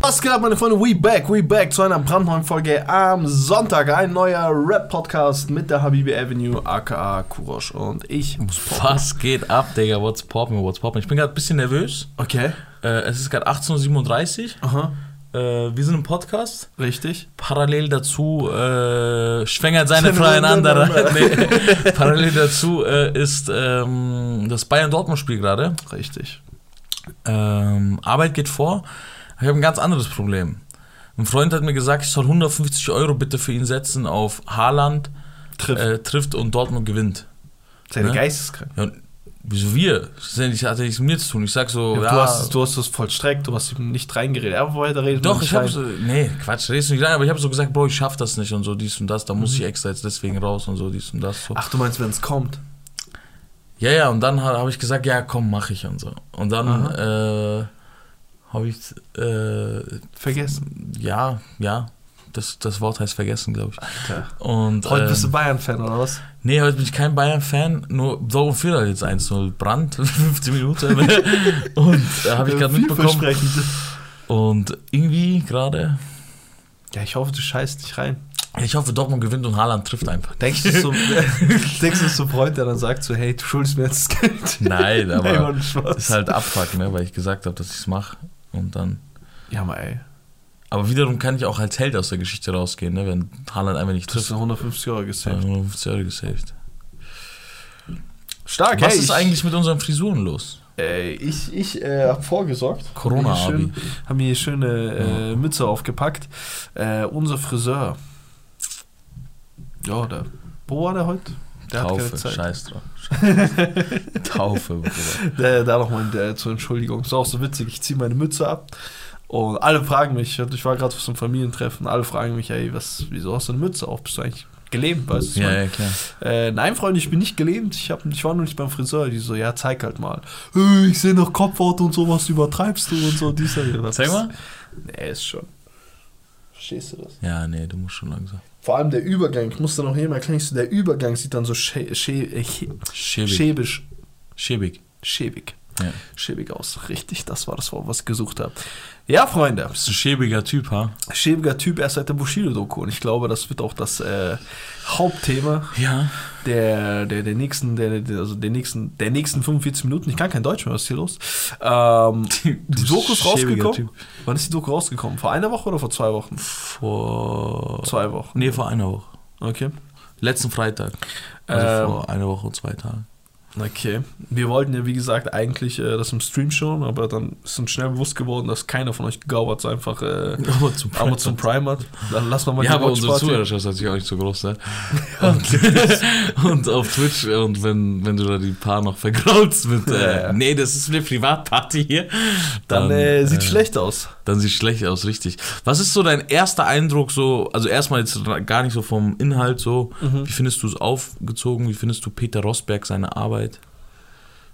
Was geht ab, meine Freunde? We back, we back zu einer brandneuen Folge am Sonntag. Ein neuer Rap-Podcast mit der Habibi Avenue, aka Kurosh und ich. Was geht ab, Digga? What's poppin', what's poppin'? Ich bin gerade ein bisschen nervös. Okay. Äh, es ist gerade 18.37 Uhr. Aha. Äh, wir sind im Podcast. Richtig. Parallel dazu äh, schwängert seine Wunde anderer. nee. Parallel dazu äh, ist ähm, das Bayern-Dortmund-Spiel gerade. Richtig. Ähm, Arbeit geht vor. Ich habe ein ganz anderes Problem. Ein Freund hat mir gesagt, ich soll 150 Euro bitte für ihn setzen auf Haaland Trifft. äh, trifft und Dortmund gewinnt. Seine ne? geisteskrank. Ja, und wieso wir? Das ja nicht- hat ja nichts mit mir zu tun. Ich sag so, Ja, ja, Du, hast, du hast das vollstreckt, du hast ihm nicht reingeredet. Er wollte weiterreden. doch, ich habe so, nee, Quatsch, redest du nicht rein, aber ich habe so gesagt, Bro, ich schaff das nicht und so, dies und das, da muss ich extra jetzt deswegen raus und so, dies und das. So. Ach, du meinst, wenn es kommt? Ja, ja, und dann habe ich gesagt, ja, komm, mach ich und so. Und dann äh, habe ich, äh, Vergessen. ja, ja, das, das Wort heißt vergessen, glaube ich. Alter. Und, Heute bist du ähm, Bayern-Fan, oder was? Nee, heute bin ich kein Bayern-Fan, nur Dortmund führt halt jetzt 1-0. Brand, 15 Minuten. und da habe ich gerade mitbekommen. Und irgendwie gerade, Ja, ich hoffe, du scheißt nicht rein. ich hoffe, Dortmund gewinnt und Haaland trifft einfach. Denkst du so, denkst du so Freund, der dann sagt so, hey, du schuldest mir jetzt das Geld? Nein, aber Nein, ist halt Abfuck, ne, weil ich gesagt habe, dass ich es mache. Und dann. Ja, mal ey. Aber wiederum kann ich auch als Held aus der Geschichte rausgehen, ne, wenn Haaland einfach nicht Du hast trifft. 150 Euro gesaved. 150 Euro gesaved. Stark, Was hey, ist ich, eigentlich mit unseren Frisuren los? Äh, ich ich äh, habe vorgesorgt. Corona-Abi. Hab mir schön- Hab mir hier schöne äh, Mütze aufgepackt. Äh, unser Friseur. Ja, der. Wo war der heute? Der Taufe, scheiß drauf. Taufe, Bruder. Der, da nochmal äh, zur Entschuldigung. Ist auch so witzig. Ich ziehe meine Mütze ab und alle fragen mich. Ich war gerade auf so einem Familientreffen. Alle fragen mich, ey, was, wieso hast du eine Mütze auf? Bist du eigentlich gelähmt? Weißt du? Ja, ja, klar. Äh, nein, Freunde, ich bin nicht gelähmt. Ich, hab, ich war nur nicht beim Friseur. Die so, ja, zeig halt mal. Hey, ich sehe noch Kopfhaut und so, was übertreibst du und so. Dieser, was Zeig mal. Nee, ist schon. Verstehst du das? Ja, nee, du musst schon langsam. Vor allem der Übergang, ich muss da noch jedem erklären, der Übergang sieht dann so schä schä äh, chä- Schäbig. schäbisch, Schäbig. schäbig, Ja. schäbig aus. Richtig, das war das Wort, was ich gesucht habe. Ja, Freunde, Bist ein schäbiger Typ, ha? schäbiger Typ erst seit der Bushido-Doku und ich glaube, das wird auch das äh, Hauptthema Ja. der, der, der nächsten, der, der, also der nächsten, der nächsten 45 Minuten. Ich kann kein Deutsch mehr, was ist hier los? Ähm, die Doku ist rausgekommen. Typ. Wann ist die Doku rausgekommen? Vor einer Woche oder vor zwei Wochen? Vor. Zwei Wochen. Nee, vor einer Woche. Okay. Letzten Freitag. Also Ähm, vor einer Woche und zwei Tagen. Okay. Wir wollten ja, wie gesagt, eigentlich äh, das im Stream schauen, aber dann ist uns schnell bewusst geworden, dass keiner von euch Gauberts einfach äh, Amazon Prime. Amazon Prime hat. Dann lassen wir mal Ja, aber Watch unsere. Zuhörerschaft ist natürlich auch nicht so groß, ne? Und, und auf Twitch, und wenn, wenn du da die Paar noch vergraulst mit, äh, Ja. nee, das ist eine Privatparty hier, Dann, äh, sieht schlecht aus. Dann sieht schlecht aus, richtig. Was ist so dein erster Eindruck so, also erstmal jetzt gar nicht so vom Inhalt so, Mhm. wie findest du es aufgezogen, wie findest du Peter Rosberg seine Arbeit?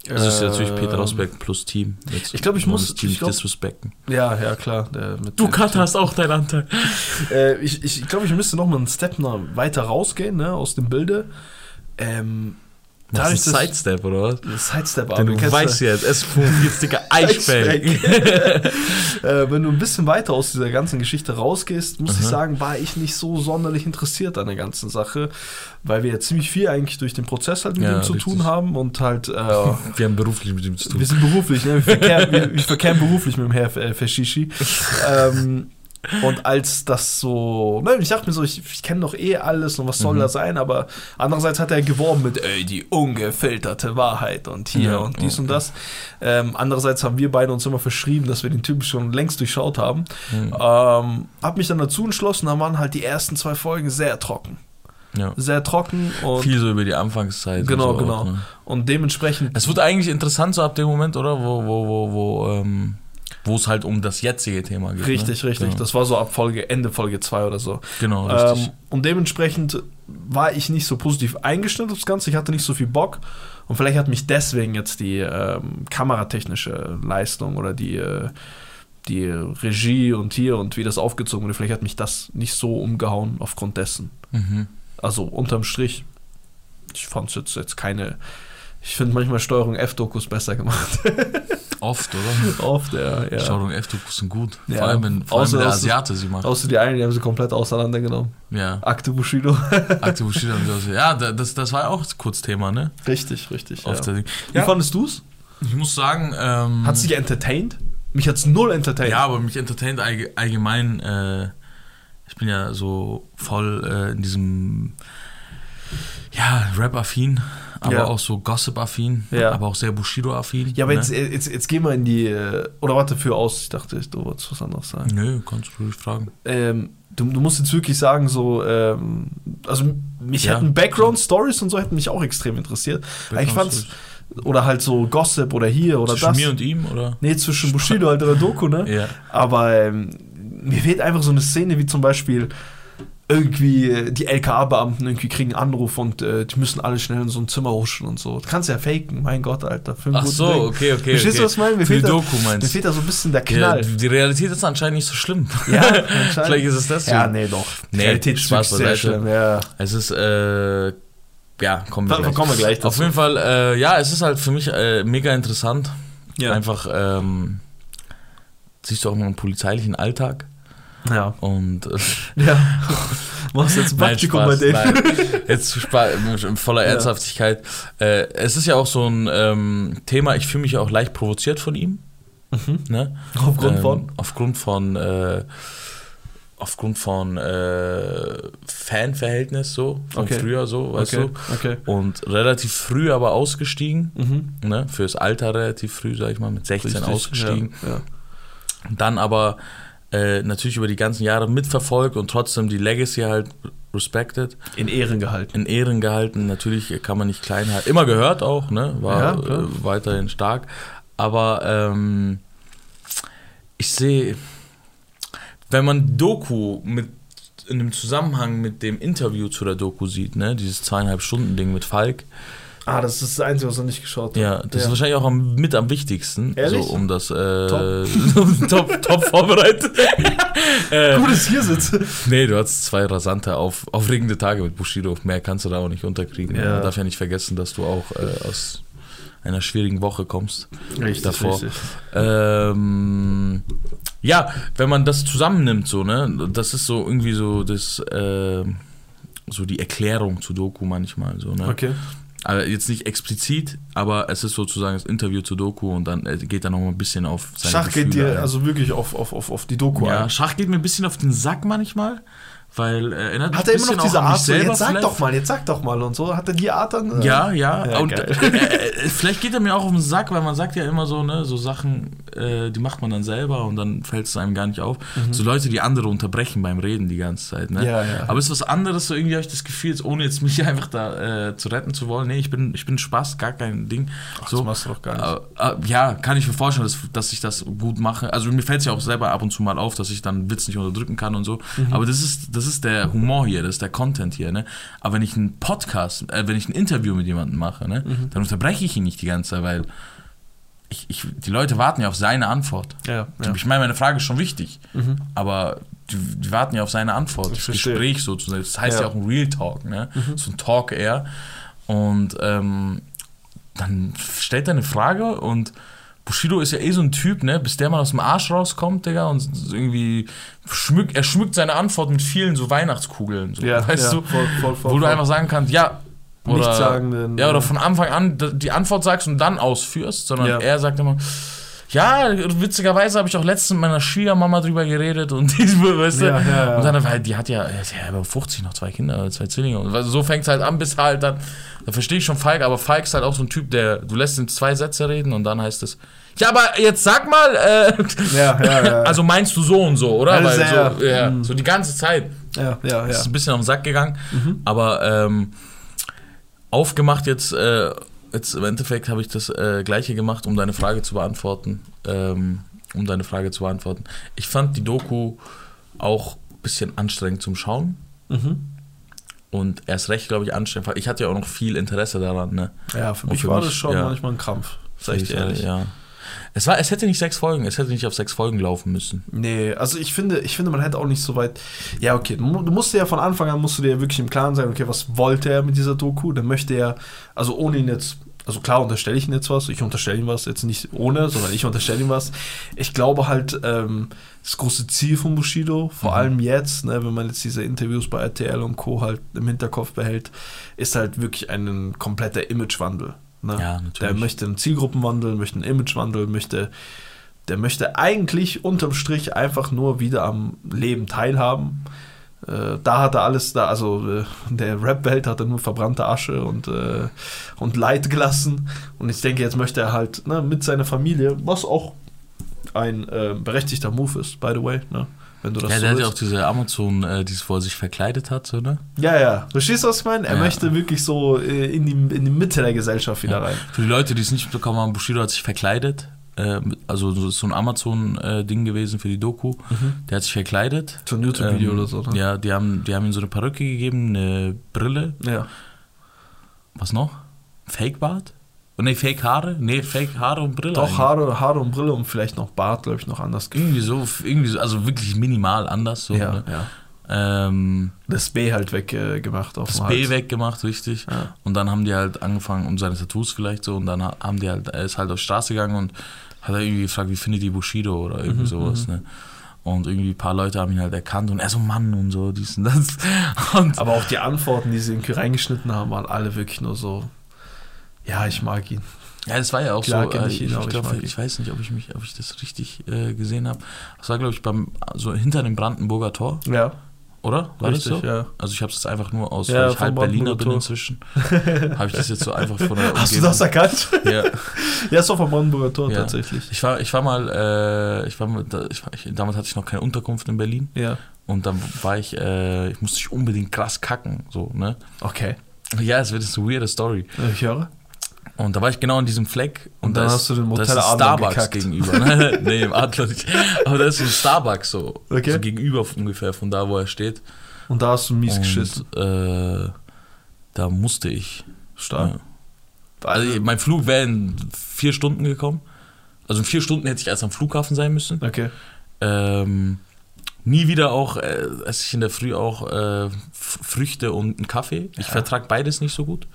Das ist ja natürlich Peter Ähm, Rosberg plus Team. Jetzt ich glaub, ich muss- das Team ich glaub- disrespekten. Ja, ja, klar. Der, Du, der- Kat, hast auch deinen Anteil. Äh, ich ich, glaube, ich müsste noch mal einen Step noch weiter rausgehen, ne, aus dem Bilde. Ähm, Das ist ein Sidestep, oder was? Sidestep, aber du weißt ja, jetzt, S45 dicker Eichfeld. äh, wenn du ein bisschen weiter aus dieser ganzen Geschichte rausgehst, muss ich Aha. sagen, war ich nicht so sonderlich interessiert an der ganzen Sache, weil wir ja ziemlich viel eigentlich durch den Prozess halt mit Ja, ihm zu richtig. tun haben und halt, äh, Wir haben beruflich mit ihm zu tun. wir sind beruflich, ne? wir, verkehren, wir, wir verkehren beruflich mit dem Herr äh, Fashishi. ähm, und als das so, ne, ich dachte mir so, ich, ich kenne doch eh alles und was soll Mhm. da sein, aber andererseits hat er geworben mit, ey, die ungefilterte Wahrheit und hier Ja, und dies ja, und das. Ähm, andererseits haben wir beide uns immer verschrieben, dass wir den Typen schon längst durchschaut haben. Mhm. Ähm, hab mich dann dazu entschlossen, da waren halt die ersten zwei Folgen sehr trocken. Ja. Sehr trocken und, Viel so über die Anfangszeit. Genau, und so genau. Auch, ne? und dementsprechend Es wird eigentlich interessant so ab dem Moment, oder? Wo, wo, wo, wo, ähm, wo es halt um das jetzige Thema geht. Richtig, ne? richtig. Genau, Das war so ab Folge, Ende Folge 2 oder so. genau richtig. Ähm, und dementsprechend war ich nicht so positiv eingestellt auf das Ganze. Ich hatte nicht so viel Bock. Und vielleicht hat mich deswegen jetzt die ähm, kameratechnische Leistung oder die, äh, die Regie und hier und wie das aufgezogen wurde, vielleicht hat mich das nicht so umgehauen aufgrund dessen. mhm. Also unterm Strich, ich fand es jetzt, jetzt keine. Ich finde manchmal Steuerung F-Dokus besser gemacht. Oft, oder? Oft, ja. ja. Steuerung F-Dokus sind gut. Ja. Vor allem, wenn, vor allem Außer, wenn der Asiate sie macht. Außer die einen, die haben sie komplett auseinandergenommen. Ja. Akte Bushido. Akte Bushido Ja, da- das, das war ja auch kurz Thema, ne? richtig, richtig. Auf Ja. der Ding. Wie fandest du es? ich muss sagen, ähm, Hat es dich entertained? Mich hat es null entertained. Ja, aber mich entertaint allge- allgemein. Äh, ich bin ja so voll äh, in diesem ja, Rap-affin, aber Ja. auch so Gossip-affin, Ja. aber auch sehr Bushido-affin. Ja, aber ne? jetzt, jetzt, jetzt gehen wir in die. äh, Oder warte, für aus. Ich dachte, du wolltest was anderes sagen. Nö, kannst du ruhig fragen. Ähm, du, du musst jetzt wirklich sagen, so. Ähm, also, mich Ja. hätten Background-Stories und so hätten mich auch extrem interessiert. Ich fand's. Oder halt so Gossip oder hier oder Zwischen das. mir und ihm, oder? Nee, zwischen Bushido halt oder Doku, ne? Ja. Aber ähm, mir fehlt einfach so eine Szene wie zum Beispiel irgendwie äh, die LKA-Beamten irgendwie kriegen einen Anruf und äh, die müssen alle schnell in so ein Zimmer huschen und so. Das kannst du ja faken, mein Gott, Alter. Ach so, Ding. okay, okay. Verstehst okay. du, was ich meine? Mir fehlt, da, Doku mir fehlt da so ein bisschen der Ja, Knall. die Realität ist anscheinend nicht so schlimm. Ja, anscheinend. Vielleicht ist es das so. Ja, nee, doch. Nee, Realität ist Spaß wirklich sehr schlimm, ja. Es ist, äh, ja, kommen wir Da gleich. kommen wir gleich Auf dazu. jeden Fall, äh, ja, es ist halt für mich äh, mega interessant. Ja. Einfach, ähm, siehst du auch mal einen polizeilichen Alltag Ja. und äh, ja. Machst jetzt ein Nein, Praktikum Spaß, bei denen. nein. Jetzt in voller Ja. Ernsthaftigkeit. Äh, es ist ja auch so ein ähm, Thema, ich fühle mich ja auch leicht provoziert von ihm. Mhm. Ne? Aufgrund Ähm, von. Aufgrund von, äh, aufgrund von äh, Fanverhältnis so, von Okay. früher so, weißt Okay, du. okay. Und relativ früh aber ausgestiegen, Mhm. ne? fürs Alter relativ früh, sag ich mal, mit 16 Richtig, ausgestiegen. Ja, ja. Dann aber äh, natürlich über die ganzen Jahre mitverfolgt und trotzdem die Legacy halt respected, In Ehren gehalten. in Ehren gehalten. Natürlich kann man nicht klein halten. Immer gehört auch, ne? War Ja, äh, weiterhin stark. Aber ähm, ich sehe, wenn man Doku mit in dem Zusammenhang mit dem Interview zu der Doku sieht, ne, dieses zweieinhalb Stunden Ding mit Falk, Ah, das ist das Einzige, was er nicht geschaut hat. ja, das ist wahrscheinlich auch am, mit am wichtigsten, Ehrlich? so um das äh, Top. top, top vorbereitet. äh, Gut, dass ich hier sitze. Nee, du hattest zwei rasante, auf, aufregende Tage mit Bushido. Mehr kannst du da auch nicht unterkriegen. Ja. Man darf ja nicht vergessen, dass du auch äh, aus einer schwierigen Woche kommst. Richtig, davor. richtig. Ähm, ja, wenn man das zusammennimmt, so, ne, das ist so irgendwie so das, äh, so die Erklärung zu Doku manchmal, so, ne. Okay. Also jetzt nicht explizit, aber es ist sozusagen das Interview zu Doku und dann äh, geht er noch mal ein bisschen auf seine Schach geht Gefühle dir ein. also wirklich auf, auf, auf, auf die Doku Ja, ein. Schach geht mir ein bisschen auf den Sack manchmal, weil äh, erinnert Hat er immer noch diese Art, so, jetzt sag vielleicht. doch mal, jetzt sag doch mal und so. Hat er die Art dann? äh, Ja, ja. Ja, und geil. äh, äh, vielleicht geht er mir auch auf den Sack, weil man sagt ja immer so, ne, so Sachen, äh, die macht man dann selber und dann fällt es einem gar nicht auf. So Leute, die andere unterbrechen beim Reden die ganze Zeit, ne? Mhm. Ja, ja. Aber es ist was anderes, so irgendwie habe ich das Gefühl, jetzt, ohne jetzt mich einfach da äh, zu retten zu wollen. Nee, ich bin, ich bin Spaß, gar kein Ding. Ach, so, das machst du doch gar nicht. äh, äh, ja, kann ich mir vorstellen, dass, dass ich das gut mache. Also mir fällt es ja auch selber ab und zu mal auf, dass ich dann Witz nicht unterdrücken kann und so. Mhm. Aber das ist, das ist der Humor hier, das ist der Content hier. Ne? Aber wenn ich einen Podcast, äh, wenn ich ein Interview mit jemandem mache, ne, Mhm. dann unterbreche ich ihn nicht die ganze Zeit, weil ich, ich, die Leute warten ja auf seine Antwort. Ja, ja. Ich meine, meine Frage ist schon wichtig, Mhm. aber die, die warten ja auf seine Antwort. Ich das verstehe. Gespräch sozusagen. Das heißt ja, Ja. Mhm. auch ein Real Talk, ne? So ein Talk eher. Und ähm, dann stellt er eine Frage und Bushido ist ja eh so ein Typ, ne? Bis der mal aus dem Arsch rauskommt, Digga, und irgendwie schmückt, er schmückt seine Antwort mit vielen so Weihnachtskugeln. So, Ja, weißt ja, du? voll, voll, voll, wo du einfach sagen kannst, ja. Oder, Nichtssagenden, ja, oder ja. von Anfang an die Antwort sagst und dann ausführst, sondern Ja. er sagt immer, ja, witzigerweise habe ich auch letztens mit meiner Schwiegermama drüber geredet und die, weißt du, Ja, ja, ja. und dann, weil die hat ja, die hat ja über 50 noch zwei Kinder, zwei Zwillinge. Und so fängt es halt an, bis halt dann, da verstehe ich schon Falk, aber Falk ist halt auch so ein Typ, der, du lässt ihn zwei Sätze reden und dann heißt es, ja, aber jetzt sag mal, äh, Ja, ja, ja. also meinst du so und so, oder? Also Weil so, ja, mm. so die ganze Zeit. ja, ja, ja. Ist ein bisschen auf den Sack gegangen, Mhm. aber ähm, aufgemacht jetzt, äh, jetzt im Endeffekt habe ich das äh, gleiche gemacht, um deine Frage zu beantworten. Ähm, um deine Frage zu beantworten. Ich fand die Doku auch ein bisschen anstrengend zum Schauen Mhm. und erst recht, glaube ich, anstrengend. Ich hatte ja auch noch viel Interesse daran. Ne? Ja, für mich für war mich, das schon ja. manchmal ein Krampf. Sag ich dir ehrlich. Ja. Es, war, es hätte nicht sechs Folgen, es hätte nicht auf sechs Folgen laufen müssen. Nee, also ich finde, ich finde, man hätte auch nicht so weit. Ja, okay, du, mu- du musst ja von Anfang an musst du dir wirklich im Klaren sein, okay, was wollte er mit dieser Doku? Dann möchte er, also ohne ihn jetzt also klar unterstelle ich ihm jetzt was, ich unterstelle ihm was, jetzt nicht ohne, sondern ich unterstelle ihm was. Ich glaube halt, ähm, das große Ziel von Bushido, vor Mhm. allem jetzt, ne, wenn man jetzt diese Interviews bei RTL und Co. halt im Hinterkopf behält, ist halt wirklich ein kompletter Imagewandel. Ne? Ja, Der möchte einen Zielgruppenwandel, möchte einen Imagewandel, möchte, der möchte eigentlich unterm Strich einfach nur wieder am Leben teilhaben. Äh, da hat er alles da, also äh, in der Rap-Welt hat er nur verbrannte Asche und, äh, und Leid gelassen. Und ich denke, jetzt möchte er halt ne, mit seiner Familie, was auch ein äh, berechtigter Move ist, by the way, ne? Wenn du das Ja, so der hat ja auch diese Amazon, äh, dieses, wo er sich verkleidet hat, so, ne? ja, ja. Verstehst du, was ich meine? Er Ja. möchte wirklich so äh, in, die, in die Mitte der Gesellschaft wieder rein. Für die Leute, die es nicht mitbekommen haben, Bushido hat sich verkleidet. Äh, also so ein Amazon-Ding gewesen für die Doku. Der hat sich verkleidet. So ein YouTube-Video Ähm, oder so, ne? Ja, die haben, die haben ihm so eine Perücke gegeben, eine Brille. Ja. Was noch? Fake-Bart? Oh, nee, Fake-Haare? Nee, Fake-Haare und Brille. Doch, eigentlich. Haare, Haare und Brille und vielleicht noch Bart, glaube ich, noch anders. Irgendwie so, irgendwie so, also wirklich minimal anders. So, ja, ne? ja. Ähm, Das B halt weggemacht äh, das B Hals. weggemacht, richtig. Ja. Und dann haben die halt angefangen, um seine Tattoos vielleicht so, und dann ha- haben die halt, er ist halt auf die Straße gegangen und hat er irgendwie gefragt, wie findet ihr Bushido oder irgendwie Mhm, sowas, ne? Und irgendwie ein paar Leute haben ihn halt erkannt und er so Mann und so, dies und das. Und Aber auch die Antworten, die sie irgendwie reingeschnitten haben, waren alle wirklich nur so, ja, ich mag ihn. ja, das war ja auch Klar so. Äh, ich ich, ihn, ich, ich glaub, ich, ihn. weiß nicht, ob ich mich, ob ich das richtig äh, gesehen habe. Das war, glaube ich, beim so hinter dem Brandenburger Tor, Ja, oder? War richtig, das so? ja. Also ich habe es jetzt einfach nur aus, Ja, weil ich halb Berliner bin inzwischen, habe ich das jetzt so einfach von der Hast du das erkannt? Ja. ja, ist doch vom Brandenburger Tor Ja. tatsächlich. Ich war, ich war mal, äh, ich war mal, da, ich ich, damals hatte ich noch keine Unterkunft in Berlin Ja. und dann war ich, äh, ich musste ich unbedingt krass kacken, so, ne? Okay. Ja, es wird jetzt eine weirde Story. Ich höre. Und da war ich genau in diesem Fleck und, Und dann da hast ist, du den da Motel ist Adler Starbucks gekackt. gegenüber. Ne? nee, im Adler nicht. Aber da ist ein Starbucks so, Okay. so gegenüber ungefähr von da, wo er steht. Und da hast du mies und, geschissen. Äh, da musste ich. Stark. Ja. Also mein Flug wäre in vier Stunden gekommen. Also in vier Stunden hätte ich erst am Flughafen sein müssen. Okay. Ähm, nie wieder auch, äh, esse ich in der Früh auch äh, Früchte und einen Kaffee. Ich Ja. vertrage beides nicht so gut.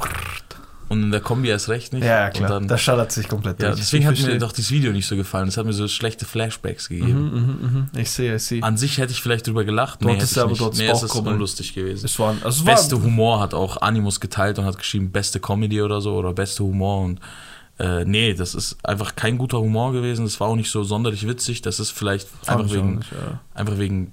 Und in der Kombi erst recht nicht. Ja, klar. Und dann, das schallert sich komplett ja, durch. deswegen Ich hat mir verstehe. doch dieses Video nicht so gefallen. Es hat mir so schlechte Flashbacks gegeben. Mhm, mhm, mhm. Ich sehe, ich sehe. An sich hätte ich vielleicht drüber gelacht. Du Nee, ich aber dort nee, es ist unlustig gewesen. Es war, also es war Beste Humor hat auch Animus geteilt und hat geschrieben, beste Comedy oder so oder beste Humor und äh, nee, das ist einfach kein guter Humor gewesen. Das war auch nicht so sonderlich witzig. Das ist vielleicht fand einfach wegen, nicht, ja. einfach wegen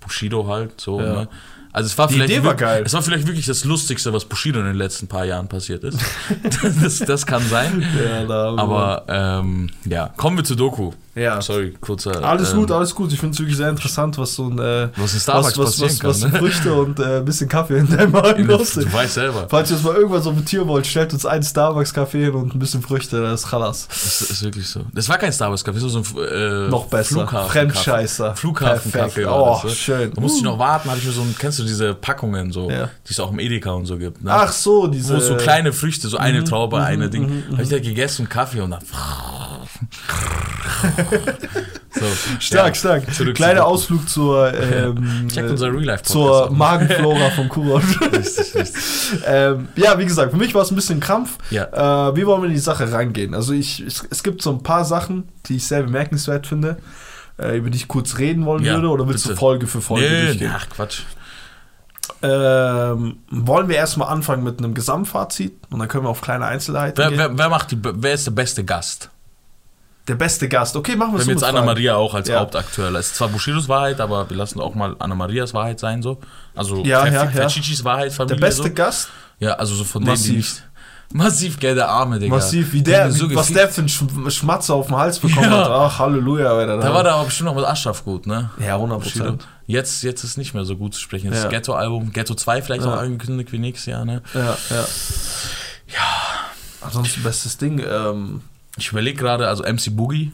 Bushido halt so. Ja. Ne? Also es war Die vielleicht Idee war geil. Es war vielleicht wirklich das Lustigste, was Bushido in den letzten paar Jahren passiert ist. das, das kann sein. Ja, da, Aber ähm, ja, kommen wir zur Doku. Ja. Sorry, kurzer. Alles ähm, gut, alles gut. Ich finde es wirklich sehr interessant, was so ein äh, Was in Starbucks was, was, was, kann. ne? Früchte und äh, ein bisschen Kaffee in deinem Magen los Du weißt selber. Falls ihr das mal irgendwann so mit Tier wollt, stellt uns einen Starbucks-Kaffee hin und ein bisschen Früchte, das ist Chalas. Das ist wirklich so. Das war kein Starbucks-Kaffee, das war so ein äh, Noch besser. Flughafen Fremdscheißer. Flughafen-Kaffee Oh, das, ne? schön. Da musste ich Uh. noch warten, hatte ich mir so ein, kennst du diese Packungen so, Ja. die es auch im Edeka und so gibt, ne? Ach so, diese. Wo so kleine Früchte, so eine Mhm, Traube, mhm, eine Ding. mhm, Habe ich da gegessen, Kaffee und dann. so, Stark, ja. stark. Zurück Kleiner zu- Ausflug zur, ähm, Check äh, unser Real Life zur Magenflora vom Kurosch. Richtig, richtig. ähm, ja, wie gesagt, für mich war es ein bisschen Krampf. Ja. Äh, wie wollen wir in die Sache rangehen? Also ich, es, es gibt so ein paar Sachen, die ich sehr bemerkenswert finde, äh, über die ich kurz reden wollen Ja, würde, oder willst bitte. du Folge für Folge Nee, durchgehen? ach Quatsch. Ähm, wollen wir erstmal anfangen mit einem Gesamtfazit und dann können wir auf kleine Einzelheiten Wer, gehen? wer, wer, macht die, wer ist der beste Gast? Der beste Gast. Okay, machen wir Wir es haben so jetzt mit Anna Fragen. Maria auch als Ja. Hauptaktueller. Es ist zwar Bushidos Wahrheit, aber wir lassen auch mal Anna Marias Wahrheit sein, so. Also Ja, Fer- ja, ja. Ferchichis Wahrheit, Der Familie. beste so. Gast, Ja, also so von denen, die Massiv. nicht. Massiv, gell, der Arme, Digga. massiv, wie Der der, so wie, was der für einen Sch- Schmatzer auf dem Hals bekommen Ja. hat. Ach, Halleluja, Alter. Da war der aber bestimmt noch mit Ashraf gut, ne? Ja, 100 Bushido. Prozent. Jetzt, jetzt ist nicht mehr so gut zu sprechen. Das Ja. Ghetto-Album, Ghetto 2 vielleicht Ja. auch angekündigt wie nächstes Jahr, ne? Ja, ja. Ansonsten bestes Ding. Ähm, Ich überlege gerade, also MC Boogie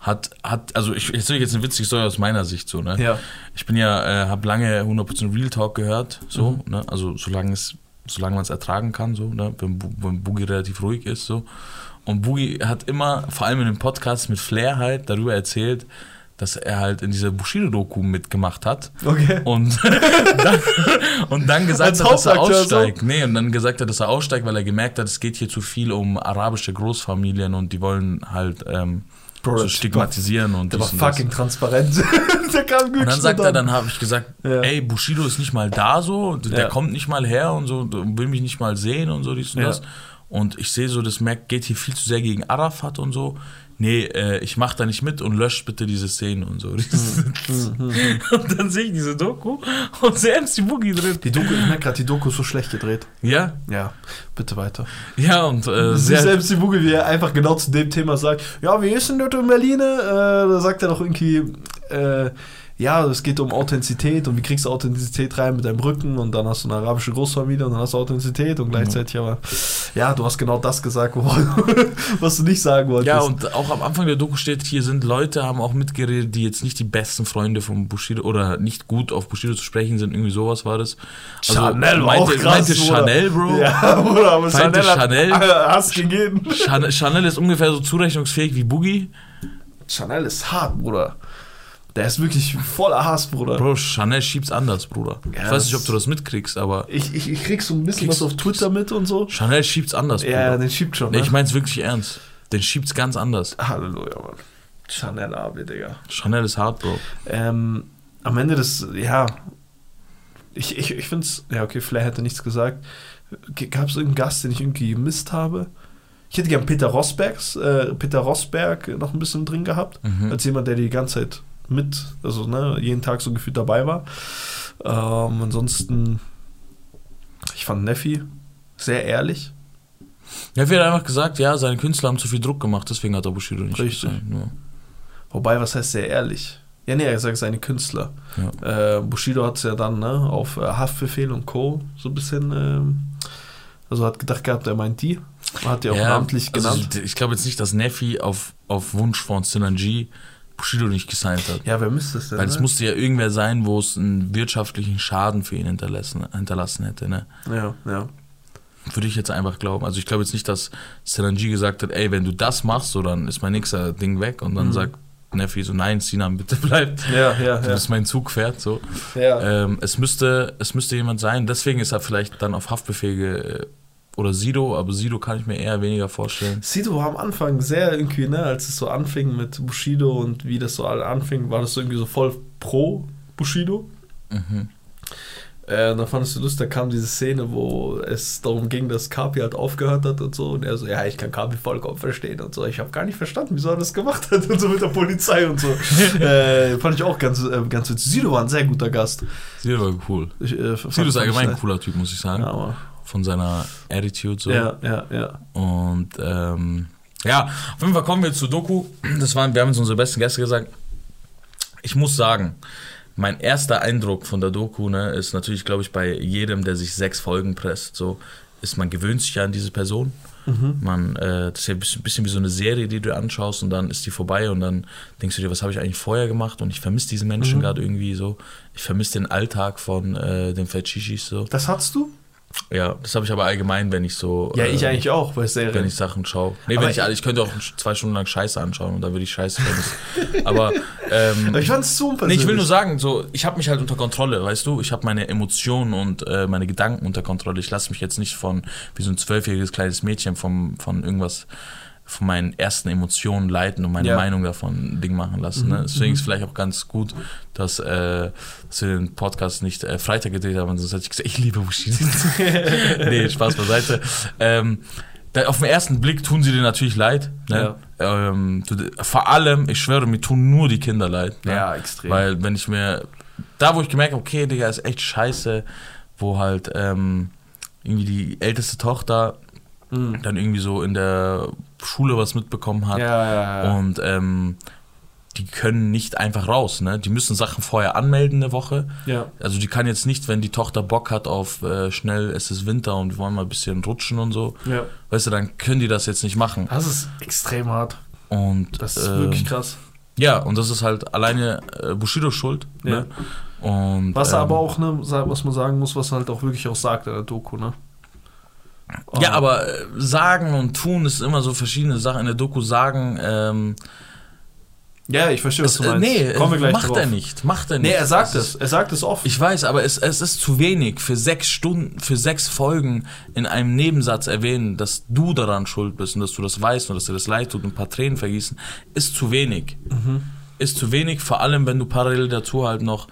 hat, hat also ich erzähle jetzt eine witzige Story aus meiner Sicht so, ne? ja. Ich bin ja, äh, habe lange 100% Real Talk gehört, so, Mhm. ne? Also solange es, solange man es ertragen kann, so, ne? Wenn, wenn Boogie relativ ruhig ist, so. Und Boogie hat immer, vor allem in den Podcasts mit Flair halt, darüber erzählt, dass er halt in dieser Bushido-Doku mitgemacht hat. Okay. Und dann, und dann gesagt Als hat, dass er aussteigt. Nee, und dann gesagt hat, dass er aussteigt, weil er gemerkt hat, es geht hier zu viel um arabische Großfamilien und die wollen halt ähm, Bro, so stigmatisieren und Der war und das. fucking transparent. der kam Und dann sagt so er, dann habe ich gesagt, Ja. ey, Bushido ist nicht mal da so, der Ja. kommt nicht mal her und so, will mich nicht mal sehen und so, dies und Ja. das. Und ich sehe so, das Mac geht hier viel zu sehr gegen Arafat und so. Nee, äh, ich mach da nicht mit und löscht bitte diese Szene und so. und dann sehe ich diese Doku und sehe MC Boogie drin. Die Doku, ich merke gerade, die Doku ist so schlecht gedreht. Ja, Ja, bitte weiter. ja, und äh, sehr, die Buge, wie er einfach genau zu dem Thema sagt, ja, wie ist denn das in Berlin? Äh, da sagt er doch irgendwie, äh, ja, es geht um Authentizität und wie kriegst du Authentizität rein mit deinem Rücken und dann hast du eine arabische Großfamilie und dann hast du Authentizität und gleichzeitig aber, ja, du hast genau das gesagt, was du nicht sagen wolltest. Ja, und auch am Anfang der Doku steht, hier sind Leute, haben auch mitgeredet, die jetzt nicht die besten Freunde von Bushido oder nicht gut auf Bushido zu sprechen sind. Irgendwie sowas war das. Also, Chanel war meinte, auch krass, meinte. Chanel, Bro. Ja, Bruder, aber Meinte Chanel, Chanel? hat Hass gegeben. Chanel, Chanel ist ungefähr so zurechnungsfähig wie Boogie. Chanel ist hart, Bruder. Der ist wirklich voller Hass, Bruder. Bro, Chanel schiebt's anders, Bruder. Ja, ich weiß nicht, ob du das mitkriegst, aber Ich, ich, ich krieg so ein bisschen was auf Twitter mit und so. Chanel schiebt's anders, Bruder. Ja, den schiebt schon. nee, Ne? ich mein's wirklich ernst. Den schiebt's ganz anders. Halleluja, Mann. Chanel AB, Digga. Chanel ist hart, Bro. Ähm, am Ende des, ja, ich, ich, ich finde es, ja, okay, Flair hätte nichts gesagt. Gab es irgendeinen Gast, den ich irgendwie gemisst habe? Ich hätte gern Peter Rosbergs, äh, Peter Rosberg noch ein bisschen drin gehabt, Mhm. als jemand, der die ganze Zeit mit, also ne, jeden Tag so gefühlt dabei war. Ähm, ansonsten, ich fand Neffi sehr ehrlich. Ja, wir haben einfach gesagt, ja, seine Künstler haben zu viel Druck gemacht, deswegen hat er Bushido nicht Richtig. gesagt. Ja. Wobei, was heißt sehr ehrlich? Ja, nee, er sagt seine Künstler. Äh, Bushido hat es ja dann ne, auf äh, Haftbefehl und Co. so ein bisschen, ähm, also hat gedacht gehabt, er meint die. Hat die auch namentlich genannt. Also, ich glaube jetzt nicht, dass Neffi auf, auf Wunsch von Synergy Bushido nicht gesigned hat. ja, wer müsste es denn? Weil es ne? musste ja irgendwer sein, wo es einen wirtschaftlichen Schaden für ihn hinterlassen, hinterlassen hätte. Ne? Ja, ja. Würde ich jetzt einfach glauben. Also ich glaube jetzt nicht, dass Synergy gesagt hat, ey, wenn du das machst, so dann ist mein nächster Ding weg. Und dann Mhm. sagt Neffi so, nein, Sinan, bitte bleib. Ja, ja, Du ja. bist mein Zug fährt, so. ja. Ähm, es, müsste, es müsste jemand sein. Deswegen ist er vielleicht dann auf Haftbefehl oder Sido, aber Sido kann ich mir eher weniger vorstellen. Sido war am Anfang sehr irgendwie, ne, als es so anfing mit Bushido und wie das so alle anfing, war das so irgendwie so voll pro Bushido. Mhm. Äh, und dann fandest du lustig, da kam diese Szene, wo es darum ging, dass Kapi halt aufgehört hat und so. Und er so, ja, ich kann Kapi vollkommen verstehen und so. Ich habe gar nicht verstanden, wieso er das gemacht hat und so mit der Polizei und so. äh, fand ich auch ganz, äh, ganz witzig. Sido war ein sehr guter Gast. Sido war cool. Ich, äh, Sido ist allgemein ein cooler Typ, muss ich sagen. Ja, Von seiner Attitude so. ja, ja, ja. Und ähm, ja, auf jeden Fall kommen wir zur Doku. Das waren, wir haben uns unsere besten Gäste gesagt. Ich muss sagen, mein erster Eindruck von der Doku ne, ist natürlich, glaube ich, bei jedem, der sich sechs Folgen presst, so ist man gewöhnt sich ja an diese Person. Mhm. Man, äh, das ist ja ein bisschen, wie so eine Serie, die du anschaust und dann ist die vorbei und dann denkst du dir, was habe ich eigentlich vorher gemacht und ich vermisse diese Menschen Mhm. gerade irgendwie so. Ich vermisse den Alltag von äh, den Fetchichis so. Das hattest du? Ja, das habe ich aber allgemein, wenn ich so. Ja, ich äh, eigentlich auch bei Serien. wenn ich Sachen schaue. Nee, Aber wenn ich, ich könnte auch zwei Stunden lang Scheiße anschauen und da würde ich Scheiße vermissen. Aber, ähm, Aber ich fand es super. nee, ich will nur sagen, so, ich habe mich halt unter Kontrolle, weißt du? Ich habe meine Emotionen und äh, meine Gedanken unter Kontrolle. Ich lasse mich jetzt nicht von, wie so ein zwölfjähriges kleines Mädchen vom, von irgendwas, von meinen ersten Emotionen leiten und meine Ja. Meinung davon Ding machen lassen. Mhm, Ne? Deswegen ist vielleicht auch ganz gut, dass, äh, dass wir den Podcast nicht äh, Freitag gedreht haben, sonst hätte ich gesagt, ich liebe Bushido. nee, Spaß beiseite. Ähm, auf den ersten Blick tun sie dir natürlich leid. Ne? Ähm, du, vor allem, ich schwöre, mir tun nur die Kinder leid. Ne? Ja, extrem. Weil wenn ich mir, da wo ich gemerkt habe, okay, Digga, ist echt scheiße, wo halt ähm, irgendwie die älteste Tochter Mhm. dann irgendwie so in der Schule was mitbekommen hat Ja, ja, ja. und ähm, die können nicht einfach raus, ne? Die müssen Sachen vorher anmelden eine Woche. ja. Also die kann jetzt nicht, wenn die Tochter Bock hat auf äh, schnell, es ist Winter und wir wollen mal ein bisschen rutschen und so, ja. weißt du, dann können die das jetzt nicht machen. Das ist extrem hart. Und Das ist ähm, wirklich krass. ja, und das ist halt alleine äh, Bushido schuld. Ne? Und, Was er ähm, aber auch, ne, was man sagen muss, was er halt auch wirklich auch sagt in der Doku, ne? Ja, aber äh, sagen und tun ist immer so verschiedene Sachen. In der Doku sagen, ähm, Ja, ich verstehe, was Es, du äh, meinst. nee, Kommen wir gleich macht drauf. er nicht. Macht er nicht. Nee, er sagt es. Er sagt es oft. Ich weiß, aber es, es ist zu wenig für sechs Stunden, für sechs Folgen in einem Nebensatz erwähnen, dass du daran schuld bist und dass du das weißt und dass dir das leid tut und ein paar Tränen vergießen, ist zu wenig. Mhm. Ist zu wenig, vor allem wenn du parallel dazu halt noch.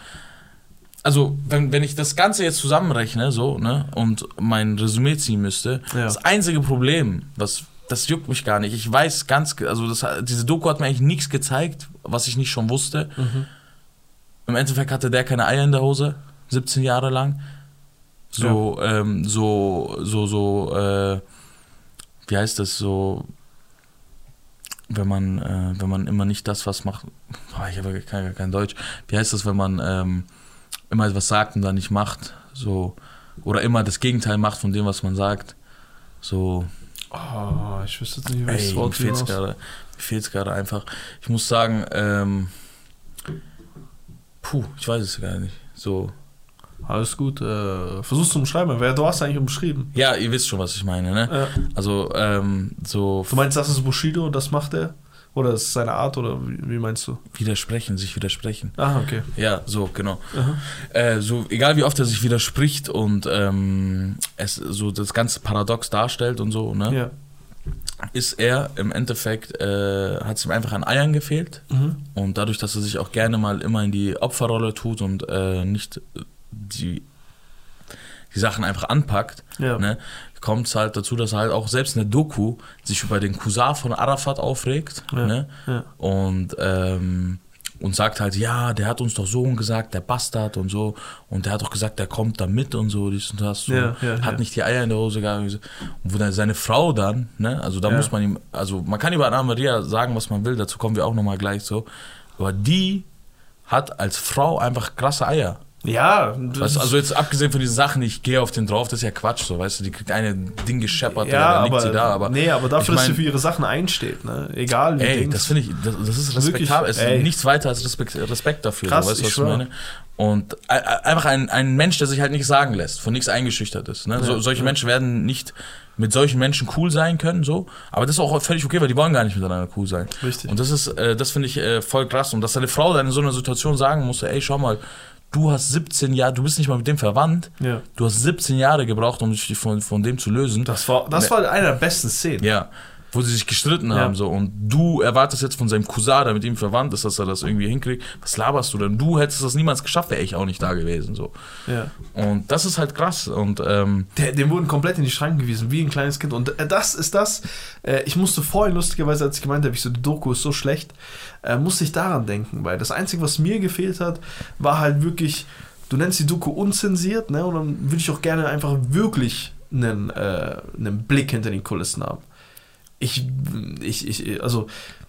Also, wenn, wenn ich das Ganze jetzt zusammenrechne, so, ne, und mein Resümee ziehen müsste, Ja. das einzige Problem, was, das juckt mich gar nicht. Ich weiß ganz, also das, diese Doku hat mir eigentlich nichts gezeigt, was ich nicht schon wusste. Im Endeffekt hatte der keine Eier in der Hose, 17 Jahre lang. So, ähm, so, so, so, äh, wie heißt das, so, wenn man, äh, wenn man immer nicht das, was macht, boah, ich habe kein, kein Deutsch, wie heißt das, wenn man ähm, immer etwas sagt und dann nicht macht, so, oder immer das Gegenteil macht von dem, was man sagt, so, Oh, ich wüsste jetzt nicht, Ey, welches mir Wort hinaus- gerade. Mir fehlt's gerade einfach. Ich muss sagen, ähm, puh, ich weiß es gar nicht. So, Alles gut. Äh, versuchst du umschreiben. Wer, du hast eigentlich umschrieben. ja, ihr wisst schon, was ich meine, ne? Äh, Also, ähm, so du meinst, das ist Bushido, das macht er? Oder ist es seine Art? Oder wie, meinst du? widersprechen, sich widersprechen. Ah, okay. Ja, so, genau. Äh, so, egal wie oft er sich widerspricht und ähm, es so das ganze Paradox darstellt und so, ne? Ja. Ist er im Endeffekt, äh, hat es ihm einfach an Eiern gefehlt. Mhm. Und dadurch, dass er sich auch gerne mal immer in die Opferrolle tut und äh, nicht die, die Sachen einfach anpackt, Ja. ne, kommt es halt dazu, dass er halt auch selbst in der Doku sich über den Cousin von Arafat aufregt Ja. ne, Ja. und, ähm, und sagt halt, ja, der hat uns doch so gesagt, der Bastard und so und der hat doch gesagt, der kommt da mit und so, dies und das, so, Ja, hat nicht die Eier in der Hose gehabt. Und wo dann seine Frau dann, ne, also da muss man ihm, also man kann über Anna Maria sagen, was man will, dazu kommen wir auch nochmal gleich so, aber die hat als Frau einfach krasse Eier. Ja, Weißt du, also jetzt abgesehen von diesen Sachen, ich gehe auf den drauf, das ist ja Quatsch, so, weißt du, die kriegt eine Ding gescheppert, ja, dann liegt sie da, aber. nee, aber dafür, ich dass sie mein- für ihre Sachen einsteht, ne? Egal wie Ey, das finde ich, das, das ist respektabel, es ist nichts weiter als Respekt, Respekt dafür, Krass, so, weißt du, was ich meine? Und einfach ein, ein Mensch, der sich halt nicht sagen lässt, von nichts eingeschüchtert ist. Ne? so, solche ja. Menschen werden nicht mit solchen Menschen cool sein können, so, aber das ist auch völlig okay, weil die wollen gar nicht miteinander cool sein. Richtig. Und das ist, äh, das finde ich äh, voll krass. Und dass deine Frau dann in so einer Situation sagen musste, ey, schau mal, du hast 17 Jahre, du bist nicht mal mit dem verwandt, ja. du hast 17 Jahre gebraucht, um dich von, von dem zu lösen. Das war, das war eine der besten Szenen. Ja, wo sie sich gestritten Ja. haben so und du erwartest jetzt von seinem Cousin, der mit ihm verwandt ist, dass er das irgendwie hinkriegt. Was laberst du denn? Du hättest das niemals geschafft, wäre ich auch nicht da gewesen so. Ja. Und das ist halt krass und ähm, Der, dem wurden komplett in die Schranken gewiesen, wie ein kleines Kind. Und äh, das ist das. Äh, ich musste vorhin, lustigerweise, als ich gemeint habe, ich so, die Doku ist so schlecht, äh, musste ich daran denken, weil das Einzige, was mir gefehlt hat, war halt wirklich, du nennst die Doku unzensiert, ne? Und dann würde ich auch gerne einfach wirklich einen, äh, einen Blick hinter den Kulissen haben. Ich, ich, ich, also,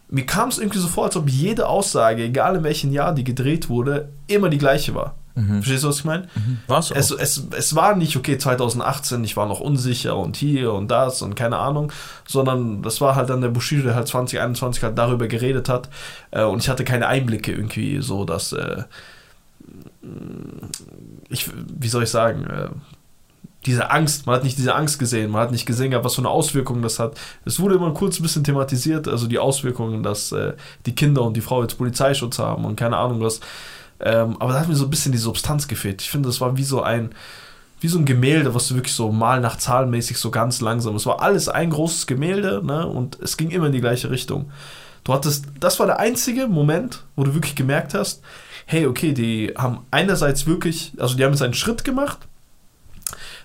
mir kam es irgendwie so vor, als ob jede Aussage, egal in welchem Jahr die gedreht wurde, immer die gleiche war. Verstehst du, was ich meine? war's auch. Es, es, es war nicht, okay, 2018, ich war noch unsicher und hier und das und keine Ahnung, sondern das war halt dann der Bushido, der halt 2021 halt darüber geredet hat äh, und ich hatte keine Einblicke irgendwie so, dass äh, ich, wie soll ich sagen, äh, diese Angst, man hat nicht diese Angst gesehen, man hat nicht gesehen, gehabt, was für eine Auswirkung das hat. Es wurde immer kurz ein bisschen thematisiert, also die Auswirkungen, dass äh, die Kinder und die Frau jetzt Polizeischutz haben und keine Ahnung was. Ähm, aber da hat mir so ein bisschen die Substanz gefehlt. Ich finde, das war wie so ein, wie so ein Gemälde, was du wirklich so mal nach zahlenmäßig so ganz langsam. Es war alles ein großes Gemälde, ne? Und es ging immer in die gleiche Richtung. Du hattest, das war der einzige Moment, wo du wirklich gemerkt hast, hey, okay, die haben einerseits wirklich, also die haben jetzt einen Schritt gemacht,